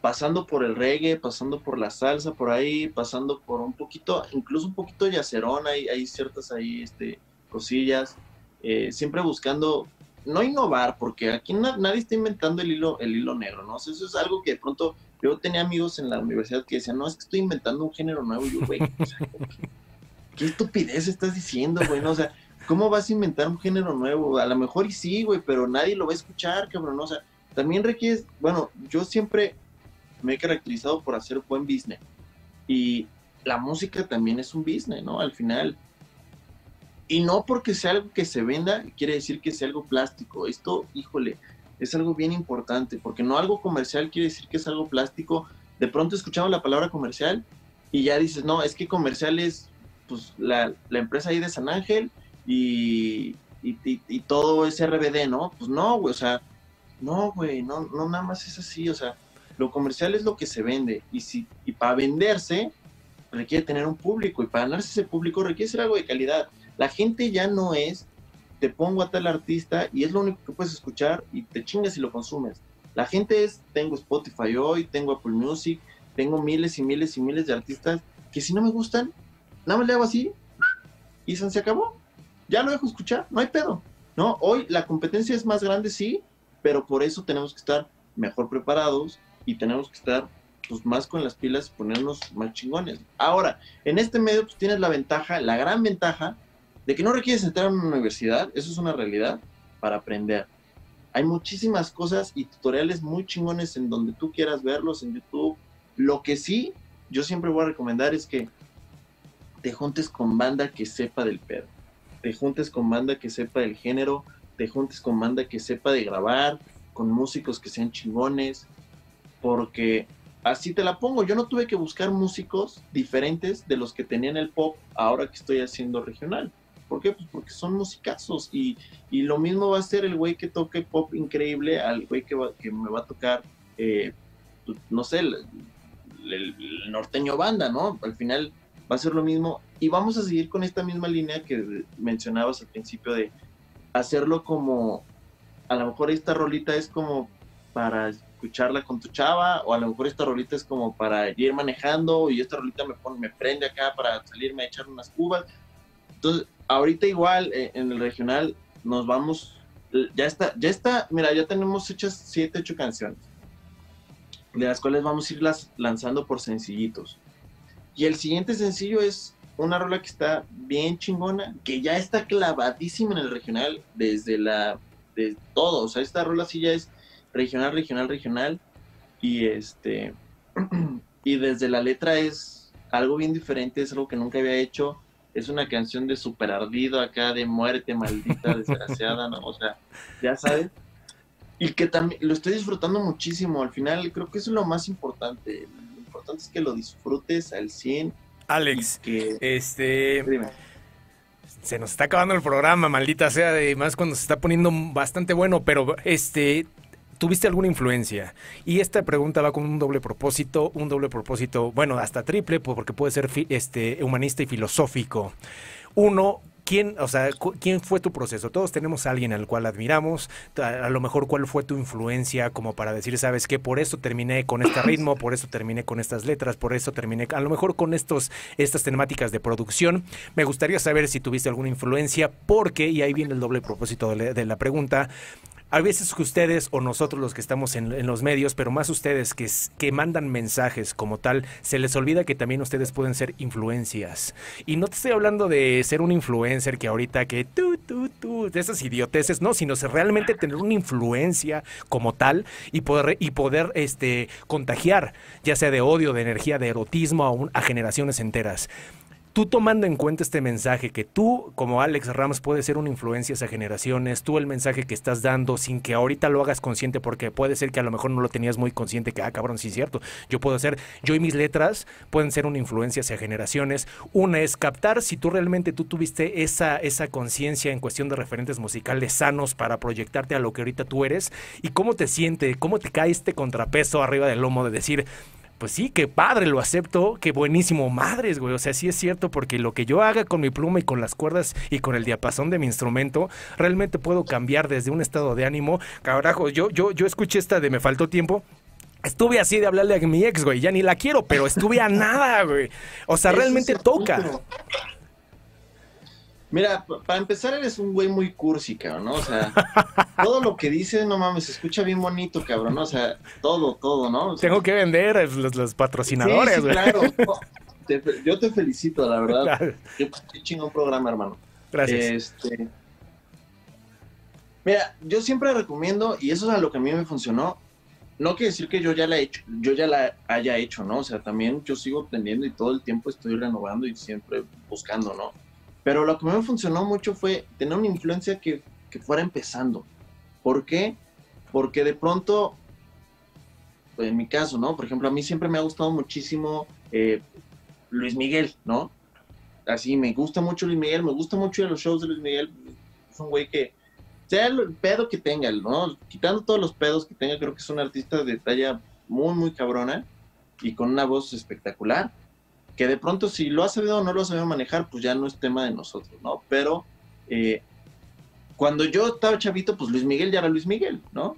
pasando por el reggae, pasando por la salsa por ahí, pasando por un poquito, incluso un poquito yacerón, hay, hay ciertas ahí este, cosillas, eh, siempre buscando, no innovar, porque aquí na, nadie está inventando el hilo, el hilo negro, ¿no? O eso es algo que de pronto yo tenía amigos en la universidad que decían, no, es que estoy inventando un género nuevo, yo, güey, o sea, ¿qué estupidez estás diciendo, güey? No, o ¿cómo vas a inventar un género nuevo? A lo mejor y sí, güey, pero nadie lo va a escuchar, cabrón. O sea, también requiere, bueno, yo siempre me he caracterizado por hacer buen business. Y la música también es un business, ¿no? Al final. Y no porque sea algo que se venda, quiere decir que sea algo plástico. Esto, híjole, es algo bien importante, porque no algo comercial quiere decir que es algo plástico. De pronto escuchamos la palabra comercial y ya dices, no, es que comercial es pues, la, empresa ahí de San Ángel y, y, y, y, todo es RBD, ¿no? Pues no, güey, o sea, No, güey, no, no nada más es así, o sea, lo comercial es lo que se vende y si y para venderse requiere tener un público y para ganarse ese público requiere ser algo de calidad. La gente ya no es te pongo a tal artista y es lo único que puedes escuchar y te chingas y lo consumes. La gente es, tengo Spotify hoy, tengo Apple Music, tengo miles y miles y miles de artistas que si no me gustan, nada más le hago así y se acabó. Ya lo dejo escuchar, no hay pedo. ¿no? Hoy la competencia es más grande, sí, pero por eso tenemos que estar mejor preparados y tenemos que estar pues, más con las pilas y ponernos más chingones. Ahora, en este medio pues, tienes la ventaja, la gran ventaja, de que no requieres entrar a una universidad, eso es una realidad, para aprender. Hay muchísimas cosas y tutoriales muy chingones en donde tú quieras verlos en YouTube. Lo que sí, yo siempre voy a recomendar es que te juntes con banda que sepa del pedo. Te juntes con banda que sepa del género, te juntes con banda que sepa de grabar, con músicos que sean chingones, porque así te la pongo, yo no tuve que buscar músicos diferentes de los que tenían el pop ahora que estoy haciendo regional. ¿Por qué? Pues porque son musicazos y, y lo mismo va a ser el güey que toque pop increíble al güey que, que me va a tocar, eh, pues, no sé, el, norteño banda, ¿no? Al final va a ser lo mismo y vamos a seguir con esta misma línea que mencionabas al principio de hacerlo como, a lo mejor esta rolita es como para escucharla con tu chava, o a lo mejor esta rolita es como para ir manejando, y esta rolita me, pone, me prende acá para salirme a echar unas cubas. Entonces, ahorita igual eh, en el regional nos vamos, ya está, ya está, mira, ya tenemos hechas siete, ocho canciones, de las cuales vamos a irlas lanzando por sencillitos. Y el siguiente sencillo es una rola que está bien chingona, que ya está clavadísima en el regional desde la, de todo, o sea, esta rola sí ya es regional, regional, regional, y este, y desde la letra es algo bien diferente, es algo que nunca había hecho, es una canción de super ardido acá, de muerte maldita, desgraciada, ¿no? O sea, ya sabes. Y que también lo estoy disfrutando muchísimo. Al final, creo que eso es lo más importante. Lo importante es que lo disfrutes al 100. Alex, que... este. Se nos está acabando el programa, maldita sea, además cuando se está poniendo bastante bueno, pero este, ¿Tuviste alguna influencia? Y esta pregunta va con un doble propósito, un doble propósito, bueno, hasta triple, porque puede ser este, humanista y filosófico. Uno, ¿Quién, o sea, ¿quién fue tu proceso? Todos tenemos a alguien al cual admiramos, a, lo mejor cuál fue tu influencia como para decir, sabes qué, por eso terminé con este ritmo, por eso terminé con estas letras, por eso terminé, a lo mejor con estos, estas temáticas de producción. Me gustaría saber si tuviste alguna influencia, porque, y ahí viene el doble propósito de la pregunta, a veces que ustedes o nosotros los que estamos en, los medios, pero más ustedes que, que mandan mensajes como tal, se les olvida que también ustedes pueden ser influencias. Y no te estoy hablando de ser un influencer que ahorita que tú, tú, tú, de esas idioteces, no, sino realmente tener una influencia como tal y poder, y poder este, contagiar, ya sea de odio, de energía, de erotismo a generaciones enteras tú tomando en cuenta este mensaje, que tú como Alex Ramos puedes ser una influencia a generaciones, tú el mensaje que estás dando sin que ahorita lo hagas consciente, porque puede ser que a lo mejor no lo tenías muy consciente, que, ah, cabrón, sí es cierto, yo puedo hacer, yo y mis letras pueden ser una influencia hacia generaciones. Una es captar si tú realmente tú tuviste esa, esa conciencia en cuestión de referentes musicales sanos para proyectarte a lo que ahorita tú eres y cómo te siente, cómo te cae este contrapeso arriba del lomo de decir, pues sí, qué padre, lo acepto, qué buenísimo, madres, güey. O sea, sí es cierto, porque lo que yo haga con mi pluma y con las cuerdas y con el diapasón de mi instrumento, realmente puedo cambiar desde un estado de ánimo. Carajo, yo, yo, yo escuché esta de Me faltó tiempo. Estuve así de hablarle a mi ex, güey. Ya ni la quiero, pero estuve a nada, güey. O sea, realmente toca. Mira, para empezar eres un güey muy cursi, cabrón, ¿no? O sea, todo lo que dices, no mames, se escucha bien bonito, cabrón, ¿no? O sea, todo, todo, ¿no? Tengo que vender los, patrocinadores, güey. Sí, claro. yo te felicito, la verdad. Yo Qué chingón programa, hermano. Gracias. Este, mira, yo siempre recomiendo, y eso es a lo que a mí me funcionó, no quiere decir que yo ya la he hecho, yo ya la haya hecho, ¿no? O sea, también yo sigo aprendiendo y todo el tiempo estoy renovando y siempre buscando, ¿no? Pero lo que me funcionó mucho fue tener una influencia que, fuera empezando. ¿Por qué? Porque de pronto, pues, en mi caso, ¿no? Por ejemplo, a mí siempre me ha gustado muchísimo eh, Luis Miguel, ¿no? Así, me gusta mucho Luis Miguel, me gusta mucho los shows de Luis Miguel. Es un güey que sea el pedo que tenga, ¿no? Quitando todos los pedos que tenga, creo que es un artista de talla muy, muy cabrona y con una voz espectacular. Que de pronto, si lo ha sabido o no lo ha sabido manejar, pues ya no es tema de nosotros, ¿no? Pero eh, cuando yo estaba chavito, pues Luis Miguel ya era Luis Miguel, ¿no?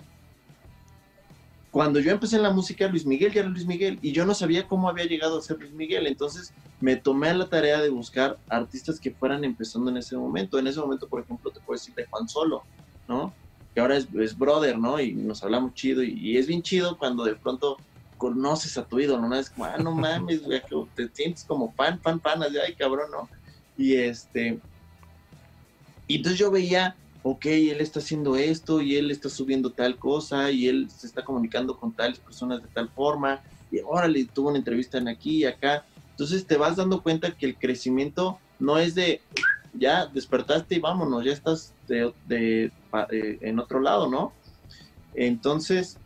Cuando yo empecé en la música, Luis Miguel ya era Luis Miguel y yo no sabía cómo había llegado a ser Luis Miguel. Entonces me tomé a la tarea de buscar artistas que fueran empezando en ese momento. En ese momento, por ejemplo, te puedo decir de Juan Solo, ¿no? Que ahora es, brother, ¿no? Y nos hablamos chido y, es bien chido cuando de pronto conoces a tu ídolo, ¿no? Es como, ah, no mames, güey, te sientes como pan, pan, pan, así, ay, cabrón, ¿no? Y este, y entonces yo veía ok, él está haciendo esto y él está subiendo tal cosa y él se está comunicando con tales personas de tal forma y órale, tuvo una entrevista en aquí y acá. Entonces te vas dando cuenta que el crecimiento no es de ya despertaste y vámonos, ya estás de, eh, en otro lado, ¿no? Entonces,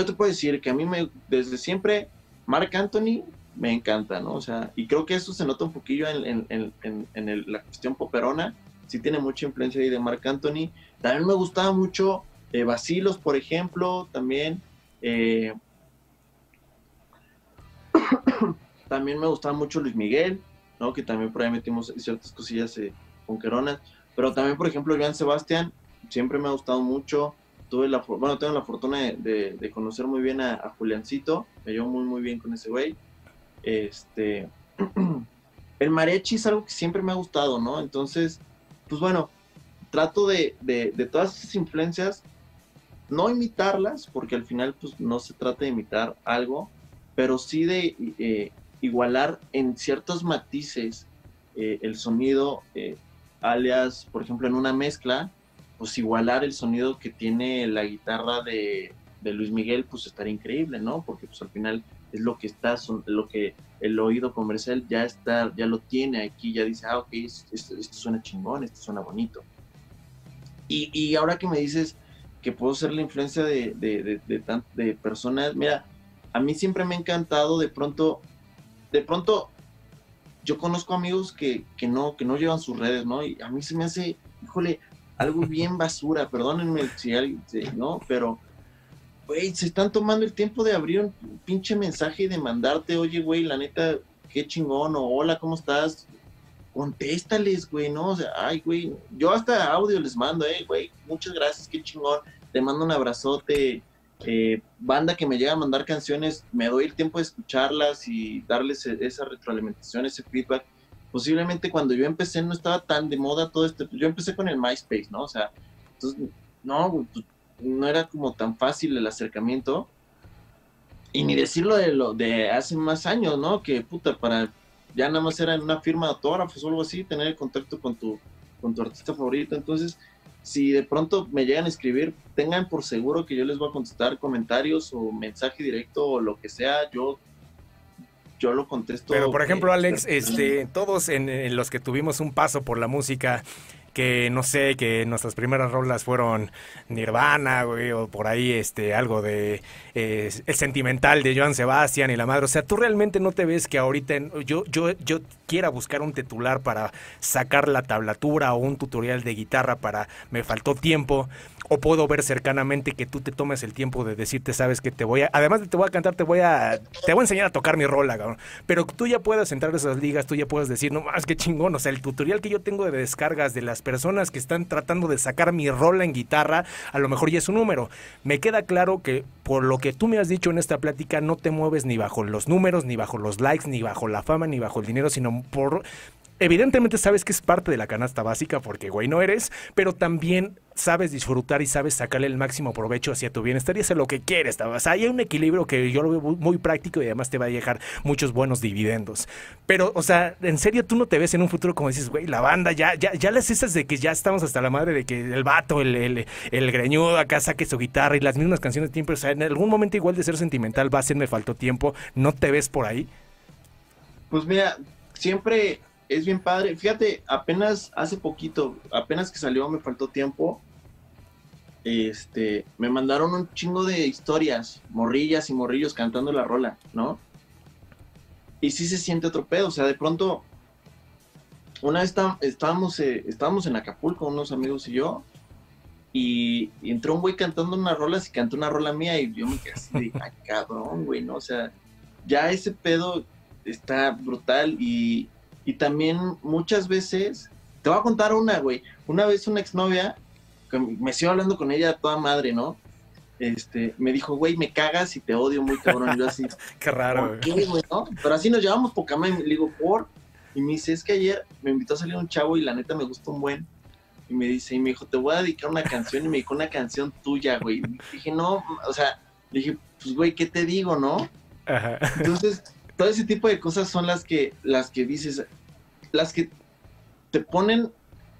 yo te puedo decir que a mí me, desde siempre, Mark Anthony me encanta, ¿no? O sea, y creo que eso se nota un poquillo en, la cuestión poperona, sí tiene mucha influencia ahí de Marc Anthony. También me gustaba mucho eh, Basilos, por ejemplo, también. Eh, también me gustaba mucho Luis Miguel, ¿no? Que también por ahí metimos ciertas cosillas eh, con Queronas. Pero también, por ejemplo, Joan Sebastián, siempre me ha gustado mucho. Tuve la, bueno, tengo la fortuna de, conocer muy bien a, Juliancito. Me llevo muy, muy bien con ese güey. Este, el mariachi es algo que siempre me ha gustado, ¿no? Entonces, pues bueno, trato de, todas esas influencias, no imitarlas, porque al final pues no se trata de imitar algo, pero sí de eh, igualar en ciertos matices eh, el sonido, eh, alias, por ejemplo, en una mezcla, pues igualar el sonido que tiene la guitarra de, de Luis Miguel, pues estaría increíble, ¿no? Porque pues al final es lo que está, lo que el oído comercial ya está, ya lo tiene aquí, ya dice, ah, ok, esto, suena chingón, esto suena bonito. Y, y, ahora que me dices que puedo ser la influencia de, de, de, personas, mira, a mí siempre me ha encantado de pronto, de pronto, yo conozco amigos que, que, no, que no llevan sus redes, ¿no? Y a mí se me hace, híjole, algo bien basura, perdónenme si alguien, ¿no? Pero güey, se están tomando el tiempo de abrir un pinche mensaje y de mandarte, oye, güey, la neta, qué chingón, o hola, ¿cómo estás? Contéstales, güey, ¿no? O sea, ay, güey, yo hasta audio les mando, eh, güey, muchas gracias, qué chingón, te mando un abrazote, eh, banda que me llega a mandar canciones, me doy el tiempo de escucharlas y darles e-, esa retroalimentación, ese feedback. Posiblemente cuando yo empecé no estaba tan de moda todo esto, yo empecé con el MySpace, ¿no? O sea, entonces, no, pues, no era como tan fácil el acercamiento. Y ni decirlo de lo de hace más años, ¿no? Que puta, para ya nada más era en una firma de autógrafos o algo así, tener contacto con tu, con tu artista favorito. Entonces, si de pronto me llegan a escribir, tengan por seguro que yo les voy a contestar comentarios o mensaje directo o lo que sea, yo yo lo contesto. Pero por ejemplo, Alex, este, todos en, los que tuvimos un paso por la música, que no sé, que nuestras primeras rolas fueron Nirvana, güey, o por ahí este algo de eh, el sentimental de Joan Sebastián y la madre. O sea, tú realmente no te ves que ahorita yo, yo, yo quiera buscar un titular para sacar la tablatura o un tutorial de guitarra para me faltó tiempo o puedo ver cercanamente que tú te tomes el tiempo de decirte, sabes que te voy a, además de te voy a cantar, te voy a, te voy a enseñar a tocar mi rola, cabrón. Pero tú ya puedas entrar a esas ligas, tú ya puedes decir, no más que chingón, o sea, el tutorial que yo tengo de descargas de las personas que están tratando de sacar mi rola en guitarra, a lo mejor ya es un número. Me queda claro que por lo que tú me has dicho en esta plática, no te mueves ni bajo los números, ni bajo los likes, ni bajo la fama, ni bajo el dinero, sino por evidentemente sabes que es parte de la canasta básica porque güey no eres, pero también sabes disfrutar y sabes sacarle el máximo provecho hacia tu bienestar y hacer lo que quieres. O sea, hay un equilibrio que yo lo veo muy práctico y además te va a dejar muchos buenos dividendos. Pero, o sea, en serio, tú no te ves en un futuro como dices, güey, la banda, ya, ya, ya las esas de que ya estamos hasta la madre de que el vato, el, el, el greñudo acá saque su guitarra y las mismas canciones tiempo. O sea, en algún momento igual de ser sentimental va a ser me faltó tiempo. ¿No te ves por ahí? Pues mira, siempre es bien padre. Fíjate, apenas hace poquito, apenas que salió Me Faltó Tiempo, este, me mandaron un chingo de historias, morrillas y morrillos cantando la rola, ¿no? Y sí se siente otro pedo, o sea, de pronto una vez estábamos, eh, estábamos en Acapulco, unos amigos y yo, y, entró un güey cantando unas rolas y cantó una rola mía y yo me quedé así de, ah, cabrón, güey, ¿no? O sea, ya ese pedo está brutal y, y también muchas veces, te voy a contar una, güey, una vez una exnovia, que me sigo hablando con ella toda madre, ¿no? Este, me dijo, güey, me cagas y te odio muy cabrón. Y yo así, qué raro, qué, güey, ¿no? Pero así nos llevamos más. Y le digo, por. Y me dice, es que ayer me invitó a salir un chavo y la neta me gustó un buen. Y me dice, y me dijo, te voy a dedicar una canción. Y me dijo, una canción tuya, güey. Y dije, no, o sea, dije, pues, güey, ¿qué te digo, no? Ajá. Entonces, todo ese tipo de cosas son las que, las que dices, las que te ponen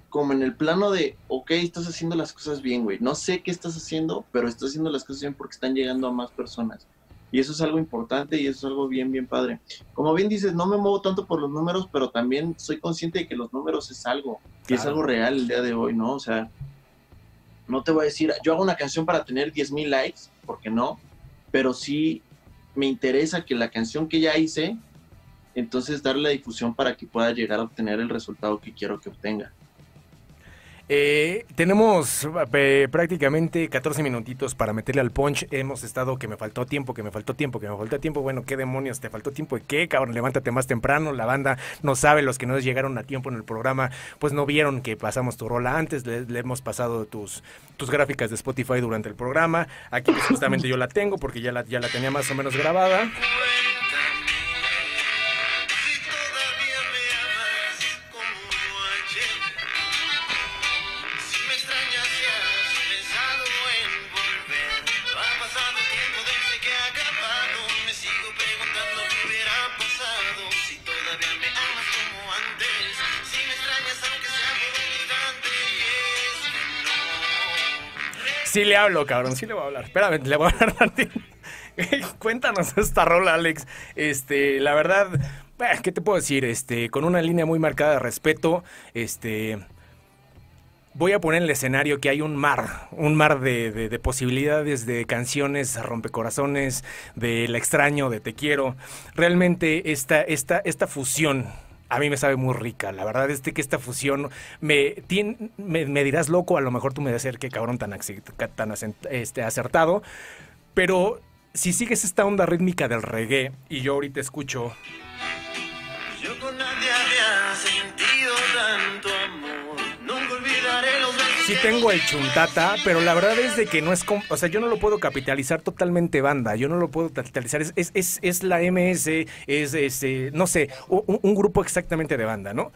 como en el plano de, ok, estás haciendo las cosas bien, güey. No sé qué estás haciendo, pero estás haciendo las cosas bien porque están llegando a más personas. Y eso es algo importante y eso es algo bien, bien padre. Como bien dices, no me muevo tanto por los números, pero también soy consciente de que los números es algo. Y es algo real el día de hoy, ¿no? O sea, no te voy a decir, yo hago una canción para tener 10 mil likes, porque no, pero sí me interesa que la canción que ya hice, entonces darle la difusión para que pueda llegar a obtener el resultado que quiero que obtenga. Eh, tenemos eh, prácticamente 14 minutitos para meterle al punch. Hemos estado que me faltó tiempo, que me faltó tiempo, que me faltó tiempo. Bueno, ¿qué demonios? ¿Te faltó tiempo de qué? Cabrón, levántate más temprano. La banda no sabe, los que no llegaron a tiempo en el programa, pues no vieron que pasamos tu rola antes. Le, hemos pasado tus, tus gráficas de Spotify durante el programa. Aquí pues, justamente yo la tengo porque ya la, ya la tenía más o menos grabada. Sí le hablo, cabrón, sí le voy a hablar. Espérame, le voy a hablar a ti. Cuéntanos esta rola, Alex. Este, la verdad, ¿qué te puedo decir? Este, con una línea muy marcada de respeto, este voy a poner en el escenario que hay un mar, un mar de, de, posibilidades de canciones, rompecorazones, de La extraño, de Te quiero. Realmente esta, esta, esta fusión a mí me sabe muy rica. La verdad es que esta fusión me, me, dirás loco, a lo mejor tú me decir que cabrón tan, tan este, acertado, pero si sigues esta onda rítmica del reggae y yo ahorita escucho... sí tengo el chuntata, pero la verdad es de que no es... O sea, yo no lo puedo capitalizar totalmente banda. Yo no lo puedo capitalizar. Es, es, es, la MS, es, este, no sé, un, grupo exactamente de banda, ¿no?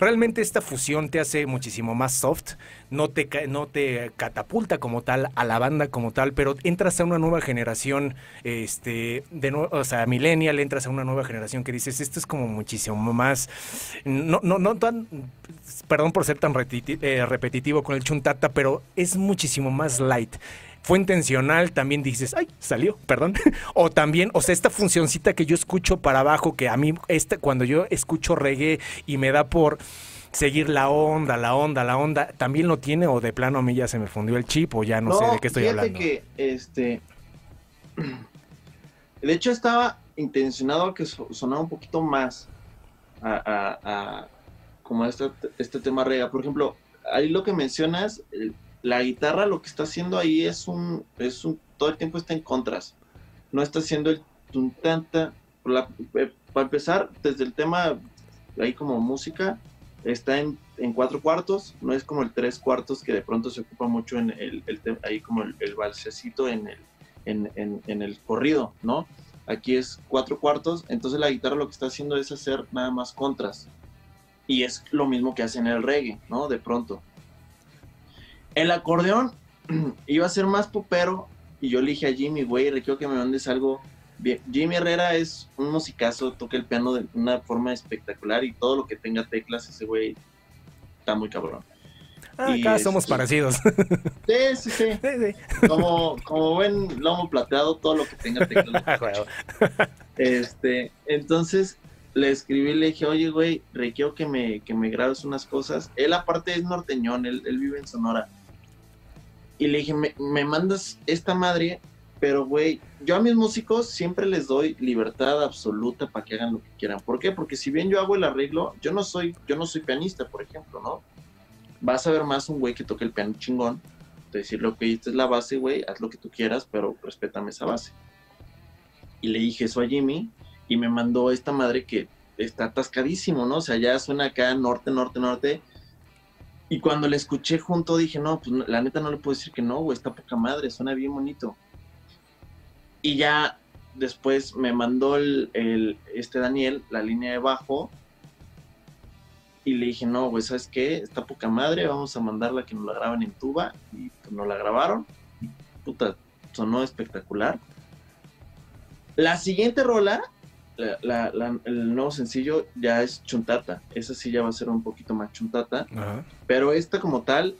Realmente esta fusión te hace muchísimo más soft, no te, no te catapulta como tal a la banda como tal, pero entras a una nueva generación, este, de o sea, millennial, entras a una nueva generación que dices, esto es como muchísimo más, no, no, no tan, perdón por ser tan eh, repetitivo con el chuntata, pero es muchísimo más light fue intencional, también dices, ay, salió, perdón. o también, o sea, esta funcioncita que yo escucho para abajo, que a mí, este, cuando yo escucho reggae y me da por seguir la onda, la onda, la onda, también lo tiene o de plano a mí ya se me fundió el chip o ya no, sé de qué estoy hablando. que, este, de hecho estaba intencionado a que sonara un poquito más a, como este, este tema reggae. Por ejemplo, ahí lo que mencionas, la guitarra lo que está haciendo ahí es un, es un, todo el tiempo está en contras. No está haciendo el tuntanta. Eh, para empezar, desde el tema ahí como música, está en, en, cuatro cuartos, no es como el tres cuartos que de pronto se ocupa mucho en el, el ahí como el, el balsecito en el, en, en, en, el corrido, ¿no? Aquí es cuatro cuartos, entonces la guitarra lo que está haciendo es hacer nada más contras. Y es lo mismo que hace en el reggae, ¿no? De pronto. El acordeón iba a ser más popero y yo le dije a Jimmy, güey, requiero que me mandes algo bien. Jimmy Herrera es un musicazo, toca el piano de una forma espectacular y todo lo que tenga teclas, ese güey está muy cabrón. Ah, acá somos parecidos. Sí, sí, sí. Como, como ven lomo plateado, todo lo que tenga teclas. este, entonces le escribí, le dije, oye, güey, requiero que me, que me grabes unas cosas. Él aparte es norteñón, él, él vive en Sonora y le dije, me, mandas esta madre Pero, güey, yo a mis músicos siempre les doy libertad absoluta para que hagan lo que quieran. ¿Por qué? Porque si bien yo hago el arreglo, yo no soy, yo no soy pianista, por ejemplo, ¿no? Vas a ver más un güey que toque el piano chingón, de decirle, ok, esta es la base, güey, haz lo que tú quieras, pero respétame esa base. Y le dije eso a Jimmy y me mandó esta madre que está atascadísimo, ¿no? O sea, ya suena acá norte, norte, norte. Y cuando le escuché junto dije, no, pues la neta no le puedo decir que no, güey, está poca madre, suena bien bonito. Y ya después me mandó el, este Daniel la línea de bajo y le dije, no, güey, ¿sabes qué? Está poca madre, vamos a mandarla que nos la graben en tuba. Y pues nos la grabaron. Puta, sonó espectacular. La siguiente rola, el nuevo sencillo ya es Chuntata. Esa sí ya va a ser un poquito más Chuntata. Pero esta como tal,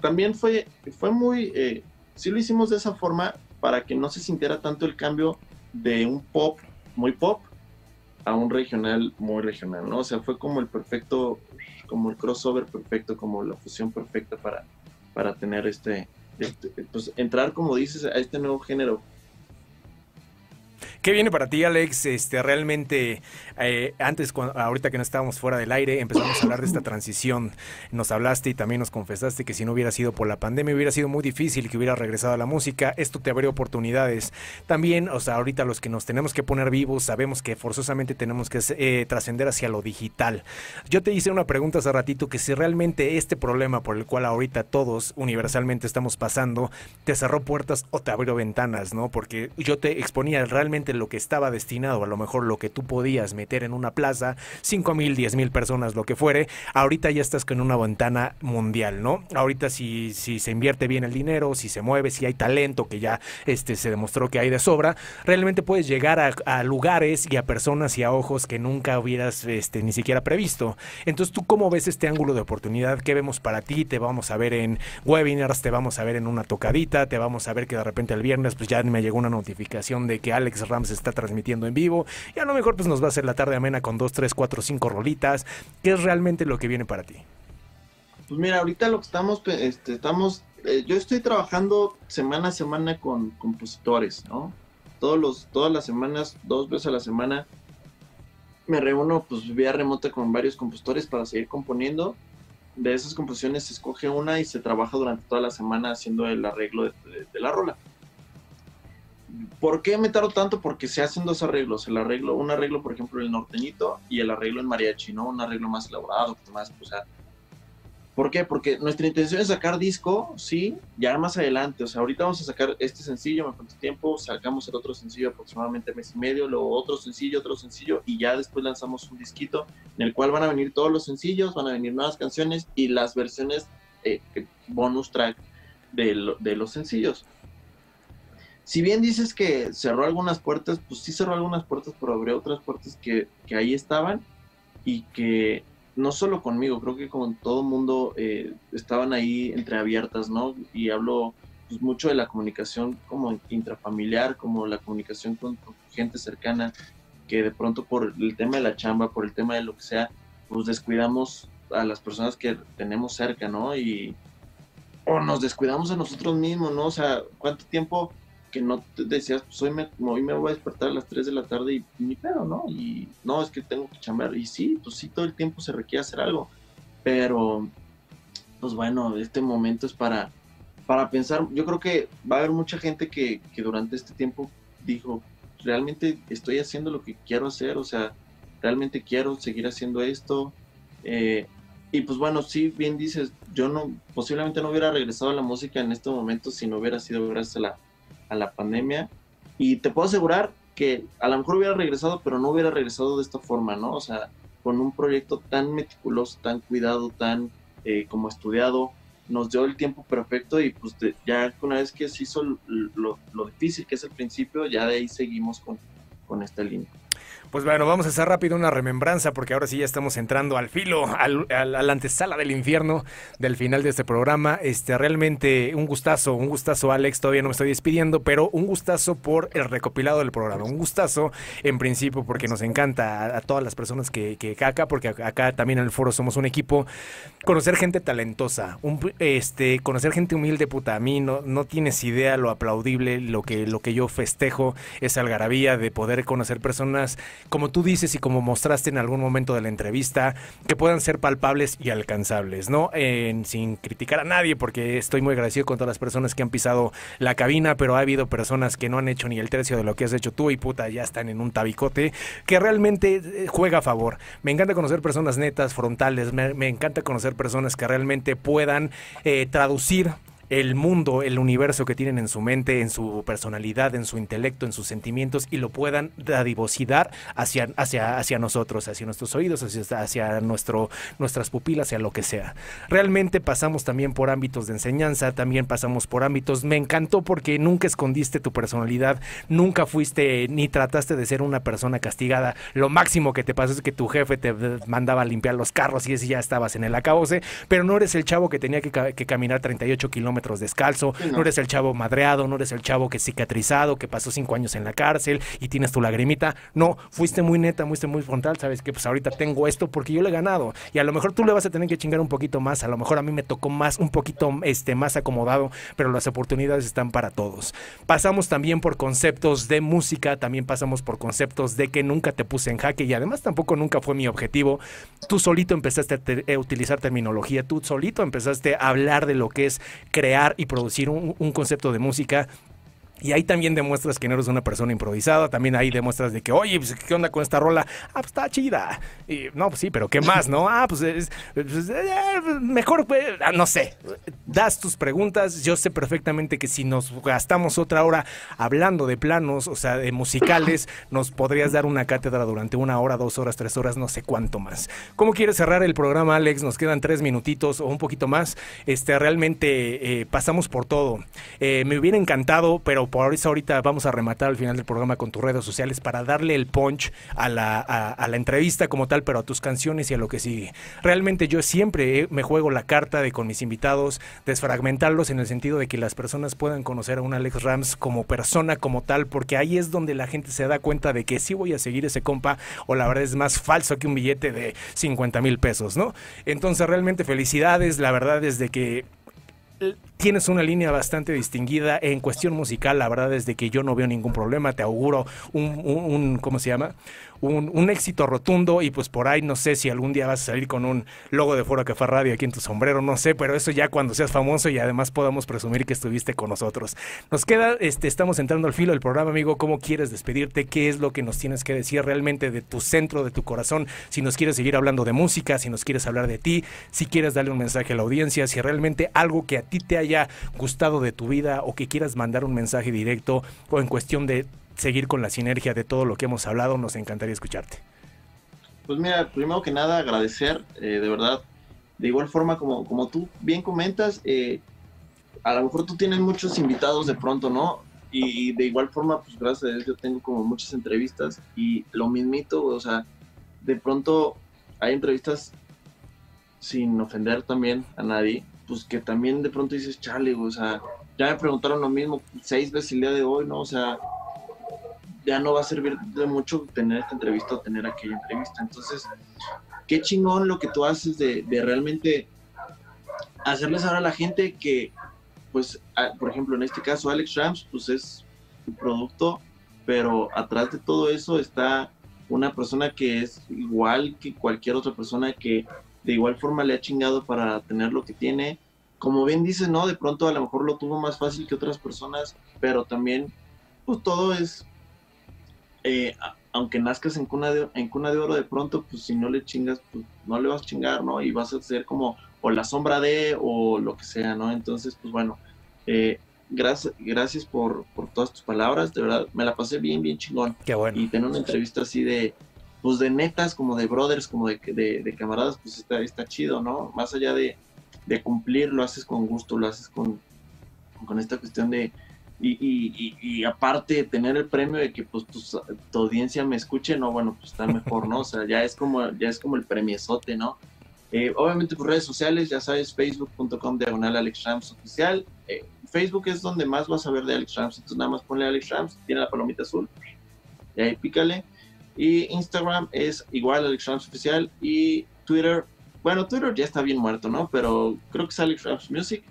también fue, fue muy... Eh, sí lo hicimos de esa forma para que no se sintiera tanto el cambio de un pop muy pop a un regional muy regional, ¿no? O sea, fue como el perfecto, como el crossover perfecto, como la fusión perfecta para, para tener este, este pues entrar, como dices, a este nuevo género ¿Qué viene para ti, Alex? Este, realmente, eh, antes, ahorita que no estábamos fuera del aire, empezamos a hablar de esta transición. Nos hablaste y también nos confesaste que si no hubiera sido por la pandemia, hubiera sido muy difícil que hubiera regresado a la música. Esto te abrió oportunidades. También, o sea, ahorita los que nos tenemos que poner vivos, sabemos que forzosamente tenemos que eh, trascender hacia lo digital. Yo te hice una pregunta hace ratito que si realmente este problema por el cual ahorita todos universalmente estamos pasando, te cerró puertas o te abrió ventanas, ¿no? Porque yo te exponía realmente lo que estaba destinado, a lo mejor lo que tú podías meter en una plaza, 5 mil, 10 mil personas, lo que fuere, ahorita ya estás con una ventana mundial, ¿no? Ahorita si, si se invierte bien el dinero, si se mueve, si hay talento que ya este, se demostró que hay de sobra, realmente puedes llegar a, lugares y a personas y a ojos que nunca hubieras este, ni siquiera previsto. Entonces, ¿tú cómo ves este ángulo de oportunidad? ¿Qué vemos para ti? Te vamos a ver en webinars, te vamos a ver en una tocadita, te vamos a ver que de repente el viernes pues ya me llegó una notificación de que Alex Rams está transmitiendo en vivo y a lo mejor pues nos va a hacer la tarde amena con dos, tres, cuatro, cinco rolitas. ¿Qué es realmente lo que viene para ti? Pues mira, ahorita lo que estamos, este, estamos, eh, yo estoy trabajando semana a semana con compositores, ¿no? Todos los, todas las semanas, dos veces a la semana, me reúno pues vía remota con varios compositores para seguir componiendo. De esas composiciones se escoge una y se trabaja durante toda la semana haciendo el arreglo de la rola. ¿Por qué me tardo tanto? Porque se hacen dos arreglos. El arreglo, un arreglo, por ejemplo, el norteñito y el arreglo en mariachi, ¿no? Un arreglo más elaborado, más, o sea. ¿Por qué? Porque nuestra intención es sacar disco, sí, ya más adelante. O sea, ahorita vamos a sacar este sencillo, me falta tiempo, sacamos el otro sencillo aproximadamente mes y medio, luego otro sencillo, otro sencillo, y ya después lanzamos un disquito en el cual van a venir todos los sencillos, van a venir nuevas canciones y las versiones eh, bonus track de, de los sencillos si bien dices que cerró algunas puertas, pues sí cerró algunas puertas, pero abrió otras puertas que, ahí estaban y que no solo conmigo, creo que con todo el mundo eh, estaban ahí entreabiertas, ¿no? Y hablo pues, mucho de la comunicación como intrafamiliar, como la comunicación con, gente cercana, que de pronto por el tema de la chamba, por el tema de lo que sea, pues descuidamos a las personas que tenemos cerca, ¿no? Y o nos descuidamos a nosotros mismos, ¿no? O sea, ¿cuánto tiempo que no te decías, pues hoy me, hoy me voy a despertar a las 3 de la tarde y ni pedo, ¿no? Y no, es que tengo que chambear. Y sí, pues sí, todo el tiempo se requiere hacer algo. Pero, pues bueno, este momento es para, para pensar. Yo creo que va a haber mucha gente que, que durante este tiempo dijo, realmente estoy haciendo lo que quiero hacer, o sea, realmente quiero seguir haciendo esto. Eh, y pues bueno, sí, bien dices, yo no, posiblemente no hubiera regresado a la música en este momento si no hubiera sido gracias a la, a la pandemia. Y te puedo asegurar que a lo mejor hubiera regresado, pero no hubiera regresado de esta forma, ¿no? O sea, con un proyecto tan meticuloso, tan cuidado, tan eh, como estudiado, nos dio el tiempo perfecto y pues ya una vez que se hizo lo, lo, difícil que es el principio, ya de ahí seguimos con, con esta línea. Pues bueno, vamos a hacer rápido una remembranza porque ahora sí ya estamos entrando al filo, al, a la antesala del infierno del final de este programa. Este, realmente un gustazo, un gustazo, Alex. Todavía no me estoy despidiendo, pero un gustazo por el recopilado del programa. Un gustazo, en principio, porque nos encanta a, todas las personas que, que acá, porque acá- también en el foro somos un equipo. Conocer gente talentosa, un, este, conocer gente humilde, puta. A mí no, no tienes idea lo aplaudible, lo que, lo que yo festejo, esa algarabía de poder conocer personas, como tú dices y como mostraste en algún momento de la entrevista, que puedan ser palpables y alcanzables, ¿no? Sin criticar a nadie, porque estoy muy agradecido con todas las personas que han pisado la cabina, pero ha habido personas que no han hecho ni el tercio de lo que has hecho tú y puta, ya están en un tabicote, que realmente eh, juega a favor. Me encanta conocer personas netas, frontales, me, me encanta conocer personas que realmente puedan eh, traducir el mundo, el universo que tienen en su mente, en su personalidad, en su intelecto, en sus sentimientos y lo puedan dadivosidad hacia, hacia, hacia nosotros, hacia nuestros oídos, hacia, hacia nuestro, nuestras pupilas, hacia lo que sea. Realmente pasamos también por ámbitos de enseñanza, también pasamos por ámbitos. Me encantó porque nunca escondiste tu personalidad, nunca fuiste ni trataste de ser una persona castigada. Lo máximo que te pasó es que tu jefe te mandaba a limpiar los carros y ese ya estabas en el acabose, pero no eres el chavo que tenía que, que caminar 38 kilómetros descalzo, Sí, no. no eres el chavo madreado, no eres el chavo que cicatrizado, que pasó cinco años en la cárcel y tienes tu lagrimita. No, fuiste muy neta, fuiste muy frontal, sabes que pues ahorita tengo esto porque yo le he ganado. Y a lo mejor tú le vas a tener que chingar un poquito más, a lo mejor a mí me tocó más, un poquito este, más acomodado, pero las oportunidades están para todos. Pasamos también por conceptos de música, también pasamos por conceptos de que nunca te puse en jaque y además tampoco nunca fue mi objetivo. Tú solito empezaste a, te- a utilizar terminología, tú solito empezaste a hablar de lo que es crear y producir un, un concepto de música. Y ahí también demuestras que no eres una persona improvisada. También ahí demuestras de que, oye, pues, ¿qué onda con esta rola? Ah, pues está chida. Y, no, pues sí, pero ¿qué más, no? Ah, pues, es, pues, eh, mejor, pues, ah, no sé. Das tus preguntas. Yo sé perfectamente que si nos gastamos otra hora hablando de planos, o sea, de musicales, nos podrías dar una cátedra durante una hora, dos horas, tres horas, no sé cuánto más. ¿Cómo quieres cerrar el programa, Alex? Nos quedan tres minutitos o un poquito más. Este, realmente eh, pasamos por todo. Eh, me hubiera encantado, pero por eso ahorita vamos a rematar al final del programa con tus redes sociales para darle el punch a la, a, a la entrevista como tal, pero a tus canciones y a lo que sigue. Realmente yo siempre eh, me juego la carta de con mis invitados desfragmentarlos en el sentido de que las personas puedan conocer a un Alex Rams como persona, como tal, porque ahí es donde la gente se da cuenta de que sí voy a seguir ese compa o la verdad es más falso que un billete de 50 mil pesos, ¿no? Entonces realmente felicidades, la verdad es de que tienes una línea bastante distinguida en cuestión musical. La verdad es de que yo no veo ningún problema. Te auguro un, un- un- ¿cómo se llama? Un, un éxito rotundo y pues por ahí no sé si algún día vas a salir con un logo de Foro Café Radio aquí en tu sombrero, no sé, pero eso ya cuando seas famoso y además podamos presumir que estuviste con nosotros. Nos queda, este, estamos entrando al filo del programa, amigo. ¿Cómo quieres despedirte? ¿Qué es lo que nos tienes que decir realmente de tu centro, de tu corazón? Si nos quieres seguir hablando de música, si nos quieres hablar de ti, si quieres darle un mensaje a la audiencia, si realmente algo que a ti te haya gustado de tu vida o que quieras mandar un mensaje directo o en cuestión de seguir con la sinergia de todo lo que hemos hablado, nos encantaría escucharte. Pues mira, primero que nada agradecer, eh, de verdad, de igual forma como, como tú bien comentas, eh, a lo mejor tú tienes muchos invitados de pronto, ¿no? Y, de igual forma, pues gracias a Dios yo tengo como muchas entrevistas y lo mismito, o sea, de pronto hay entrevistas sin ofender también a nadie, pues que también de pronto dices, chale, o sea, ya me preguntaron lo mismo seis veces el día de hoy, ¿no? O sea, ya no va a servir de mucho tener esta entrevista o tener aquella entrevista. Entonces, qué chingón lo que tú haces de, realmente hacerles saber a la gente que, pues, por ejemplo, en este caso, Alex Rams, pues es un producto, pero atrás de todo eso está una persona que es igual que cualquier otra persona que de igual forma le ha chingado para tener lo que tiene. Como bien dices, ¿no? De pronto a lo mejor lo tuvo más fácil que otras personas, pero también, pues todo es eh, aunque nazcas en cuna, de, en cuna de oro de pronto, pues si no le chingas, pues no le vas a chingar, ¿no? Y vas a ser como o la sombra de o lo que sea, ¿no? Entonces, pues bueno, eh, gracias, gracias por, por todas tus palabras, de verdad, me la pasé bien, bien chingón. Qué bueno. Y tener una entrevista así de, pues de netas, como de brothers, como de, de, de camaradas, pues está, está chido, ¿no? Más allá de, de cumplir, lo haces con gusto, lo haces con, con esta cuestión de, Y, y, y, aparte tener el premio de que pues tu, audiencia me escuche, no, bueno, pues está mejor, ¿no? O sea, ya es como, ya es como el premiezote, ¿no? Eh, obviamente por redes sociales, ya sabes, facebook.com diagonal Alex Rams oficial. Eh, Facebook es donde más vas a ver de Alex Rams, entonces nada más ponle Alex Rams, tiene la palomita azul, y ahí pícale. Y Instagram es igual Alex Rams oficial y Twitter, bueno, Twitter ya está bien muerto, ¿no? Pero creo que es Alex Rams Music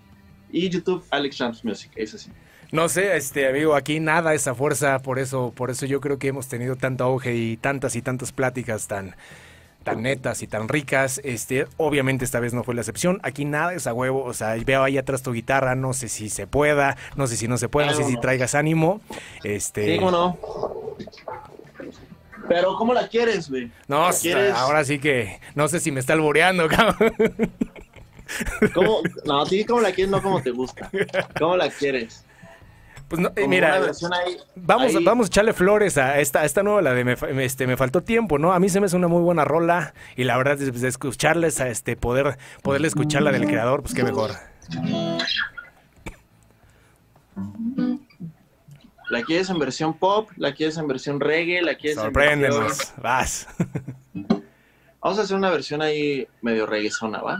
y YouTube Alex Rams Music, es así. No sé, este amigo, aquí nada esa fuerza, por eso, por eso yo creo que hemos tenido tanto auge y tantas y tantas pláticas tan, tan netas y tan ricas. Este, obviamente esta vez no fue la excepción. Aquí nada es a huevo. O sea, veo ahí atrás tu guitarra, no sé si se pueda, no sé si no se puede, no sé si traigas ánimo. Este. Sí, no. Pero ¿cómo la quieres, güey? No, ahora sí que no sé si me está alboreando, cabrón. ¿Cómo? No, sí, ¿cómo la quieres? No como te gusta. ¿Cómo la quieres? Pues no, eh, mira, vamos, vamos a echarle flores a esta, esta nueva, la de me, este, me faltó tiempo, ¿no? A mí se me hace una muy buena rola y la verdad es de escucharles a este poder, poderle escuchar la del creador, pues qué mejor. ¿La quieres en versión pop? ¿La quieres en versión reggae? ¿La quieres Sorpréndenos, vas. Vamos a hacer una versión ahí medio reggaezona, ¿va?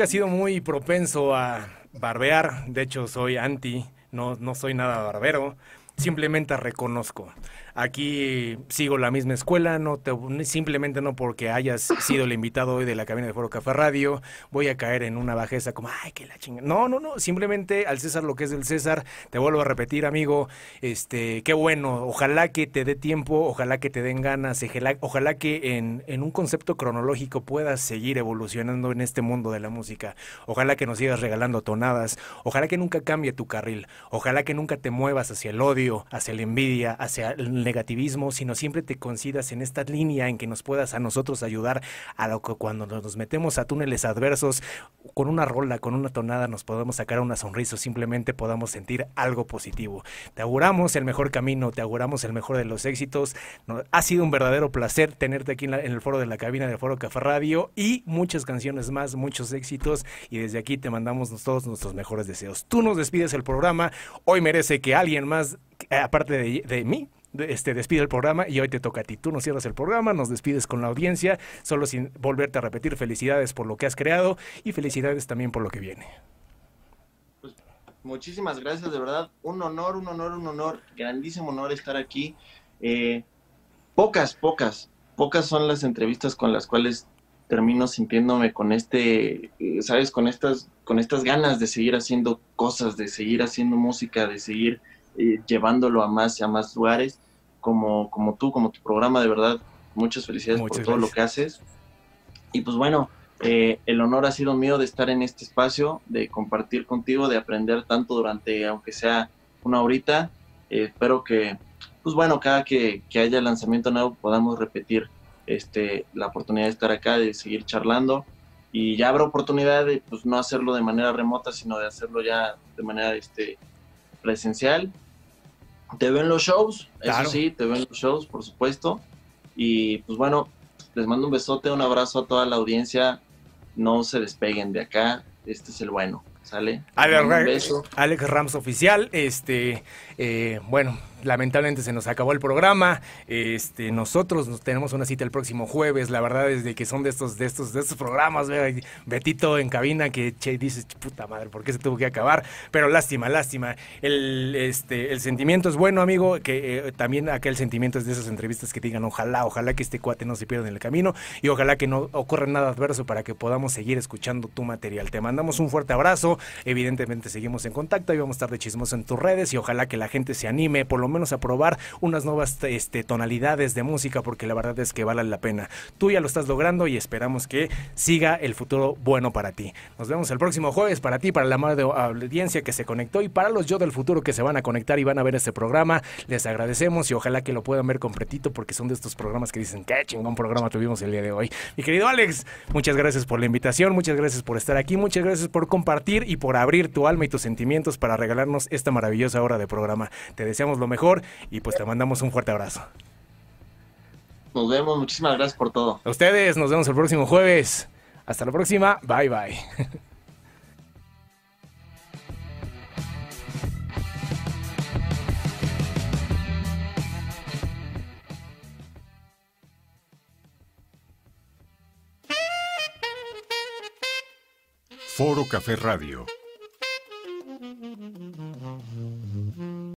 Nunca he sido muy propenso a barbear. De hecho, soy anti, no, no soy nada barbero. Simplemente reconozco Aquí sigo la misma escuela, no te, simplemente no porque hayas sido el invitado hoy de la cabina de Foro Café Radio, voy a caer en una bajeza como, ay, que la chingada. No, no, no, simplemente al César lo que es del César, te vuelvo a repetir, amigo, este, qué bueno, ojalá que te dé tiempo, ojalá que te den ganas, ojalá, que en, en un concepto cronológico puedas seguir evolucionando en este mundo de la música, ojalá que nos sigas regalando tonadas, ojalá que nunca cambie tu carril, ojalá que nunca te muevas hacia el odio, hacia la envidia, hacia el negativismo, sino siempre te considas en esta línea en que nos puedas a nosotros ayudar a lo que cuando nos metemos a túneles adversos, con una rola, con una tonada, nos podemos sacar una sonrisa o simplemente podamos sentir algo positivo. Te auguramos el mejor camino, te auguramos el mejor de los éxitos. ha sido un verdadero placer tenerte aquí en, el foro de la cabina del Foro Café Radio y muchas canciones más, muchos éxitos. Y desde aquí te mandamos todos nuestros mejores deseos. Tú nos despides el programa. Hoy merece que alguien más, aparte de mí, este, despide el programa y hoy te toca a ti. Tú nos cierras el programa, nos despides con la audiencia, solo sin volverte a repetir felicidades por lo que has creado y felicidades también por lo que viene. Pues, muchísimas gracias, de verdad. Un honor, un honor, un honor, grandísimo honor estar aquí. Eh, pocas, pocas, pocas son las entrevistas con las cuales termino sintiéndome con este, eh, sabes, con estas, con estas ganas de seguir haciendo cosas, de seguir haciendo música, de seguir eh, llevándolo a más y a más lugares, como, como tú, como tu programa, de verdad, muchas felicidades por todo lo que haces. Y pues bueno, Eh, el honor ha sido mío de estar en este espacio, de compartir contigo, de aprender tanto durante, aunque sea una horita. Eh, espero que, pues bueno, cada que, que, haya lanzamiento nuevo podamos repetir este, la oportunidad de estar acá, de seguir charlando. Y ya habrá oportunidad de pues, no hacerlo de manera remota, sino de hacerlo ya de manera este, presencial. Te veo en los shows, eso sí, te veo en los shows, por supuesto. Y pues bueno, les mando un besote, un abrazo a toda la audiencia. No se despeguen de acá, este es el bueno. ¿Sale? Alex, Alex Rams oficial, este, eh, bueno, lamentablemente se nos acabó el programa. Este, nosotros nos tenemos una cita el próximo jueves. La verdad es de que son de estos, de estos, de estos programas, Betito en cabina que che, dices, puta madre, ¿por qué se tuvo que acabar? Pero lástima, lástima. El, este, el sentimiento es bueno, amigo, que eh, también aquel sentimiento es de esas entrevistas que digan, ojalá, ojalá que este cuate no se pierda en el camino y ojalá que no ocurra nada adverso para que podamos seguir escuchando tu material. Te mandamos un fuerte abrazo. Evidentemente seguimos en contacto y vamos a estar de chismoso en tus redes y ojalá que la gente se anime, por lo menos a probar unas nuevas este, tonalidades de música, porque la verdad es que vale la pena. Tú ya lo estás logrando y esperamos que siga el futuro bueno para ti. Nos vemos el próximo jueves para ti, para la madre audiencia que se conectó y para los yo del futuro que se van a conectar y van a ver este programa. Les agradecemos y ojalá que lo puedan ver completito porque son de estos programas que dicen qué chingón programa tuvimos el día de hoy. Mi querido Alex, muchas gracias por la invitación, muchas gracias por estar aquí, muchas gracias por compartir y por abrir tu alma y tus sentimientos para regalarnos esta maravillosa hora de programa. Te deseamos lo mejor y pues te mandamos un fuerte abrazo. Nos vemos, muchísimas gracias por todo. A ustedes, nos vemos el próximo jueves. Hasta la próxima, bye bye. Foro Café Radio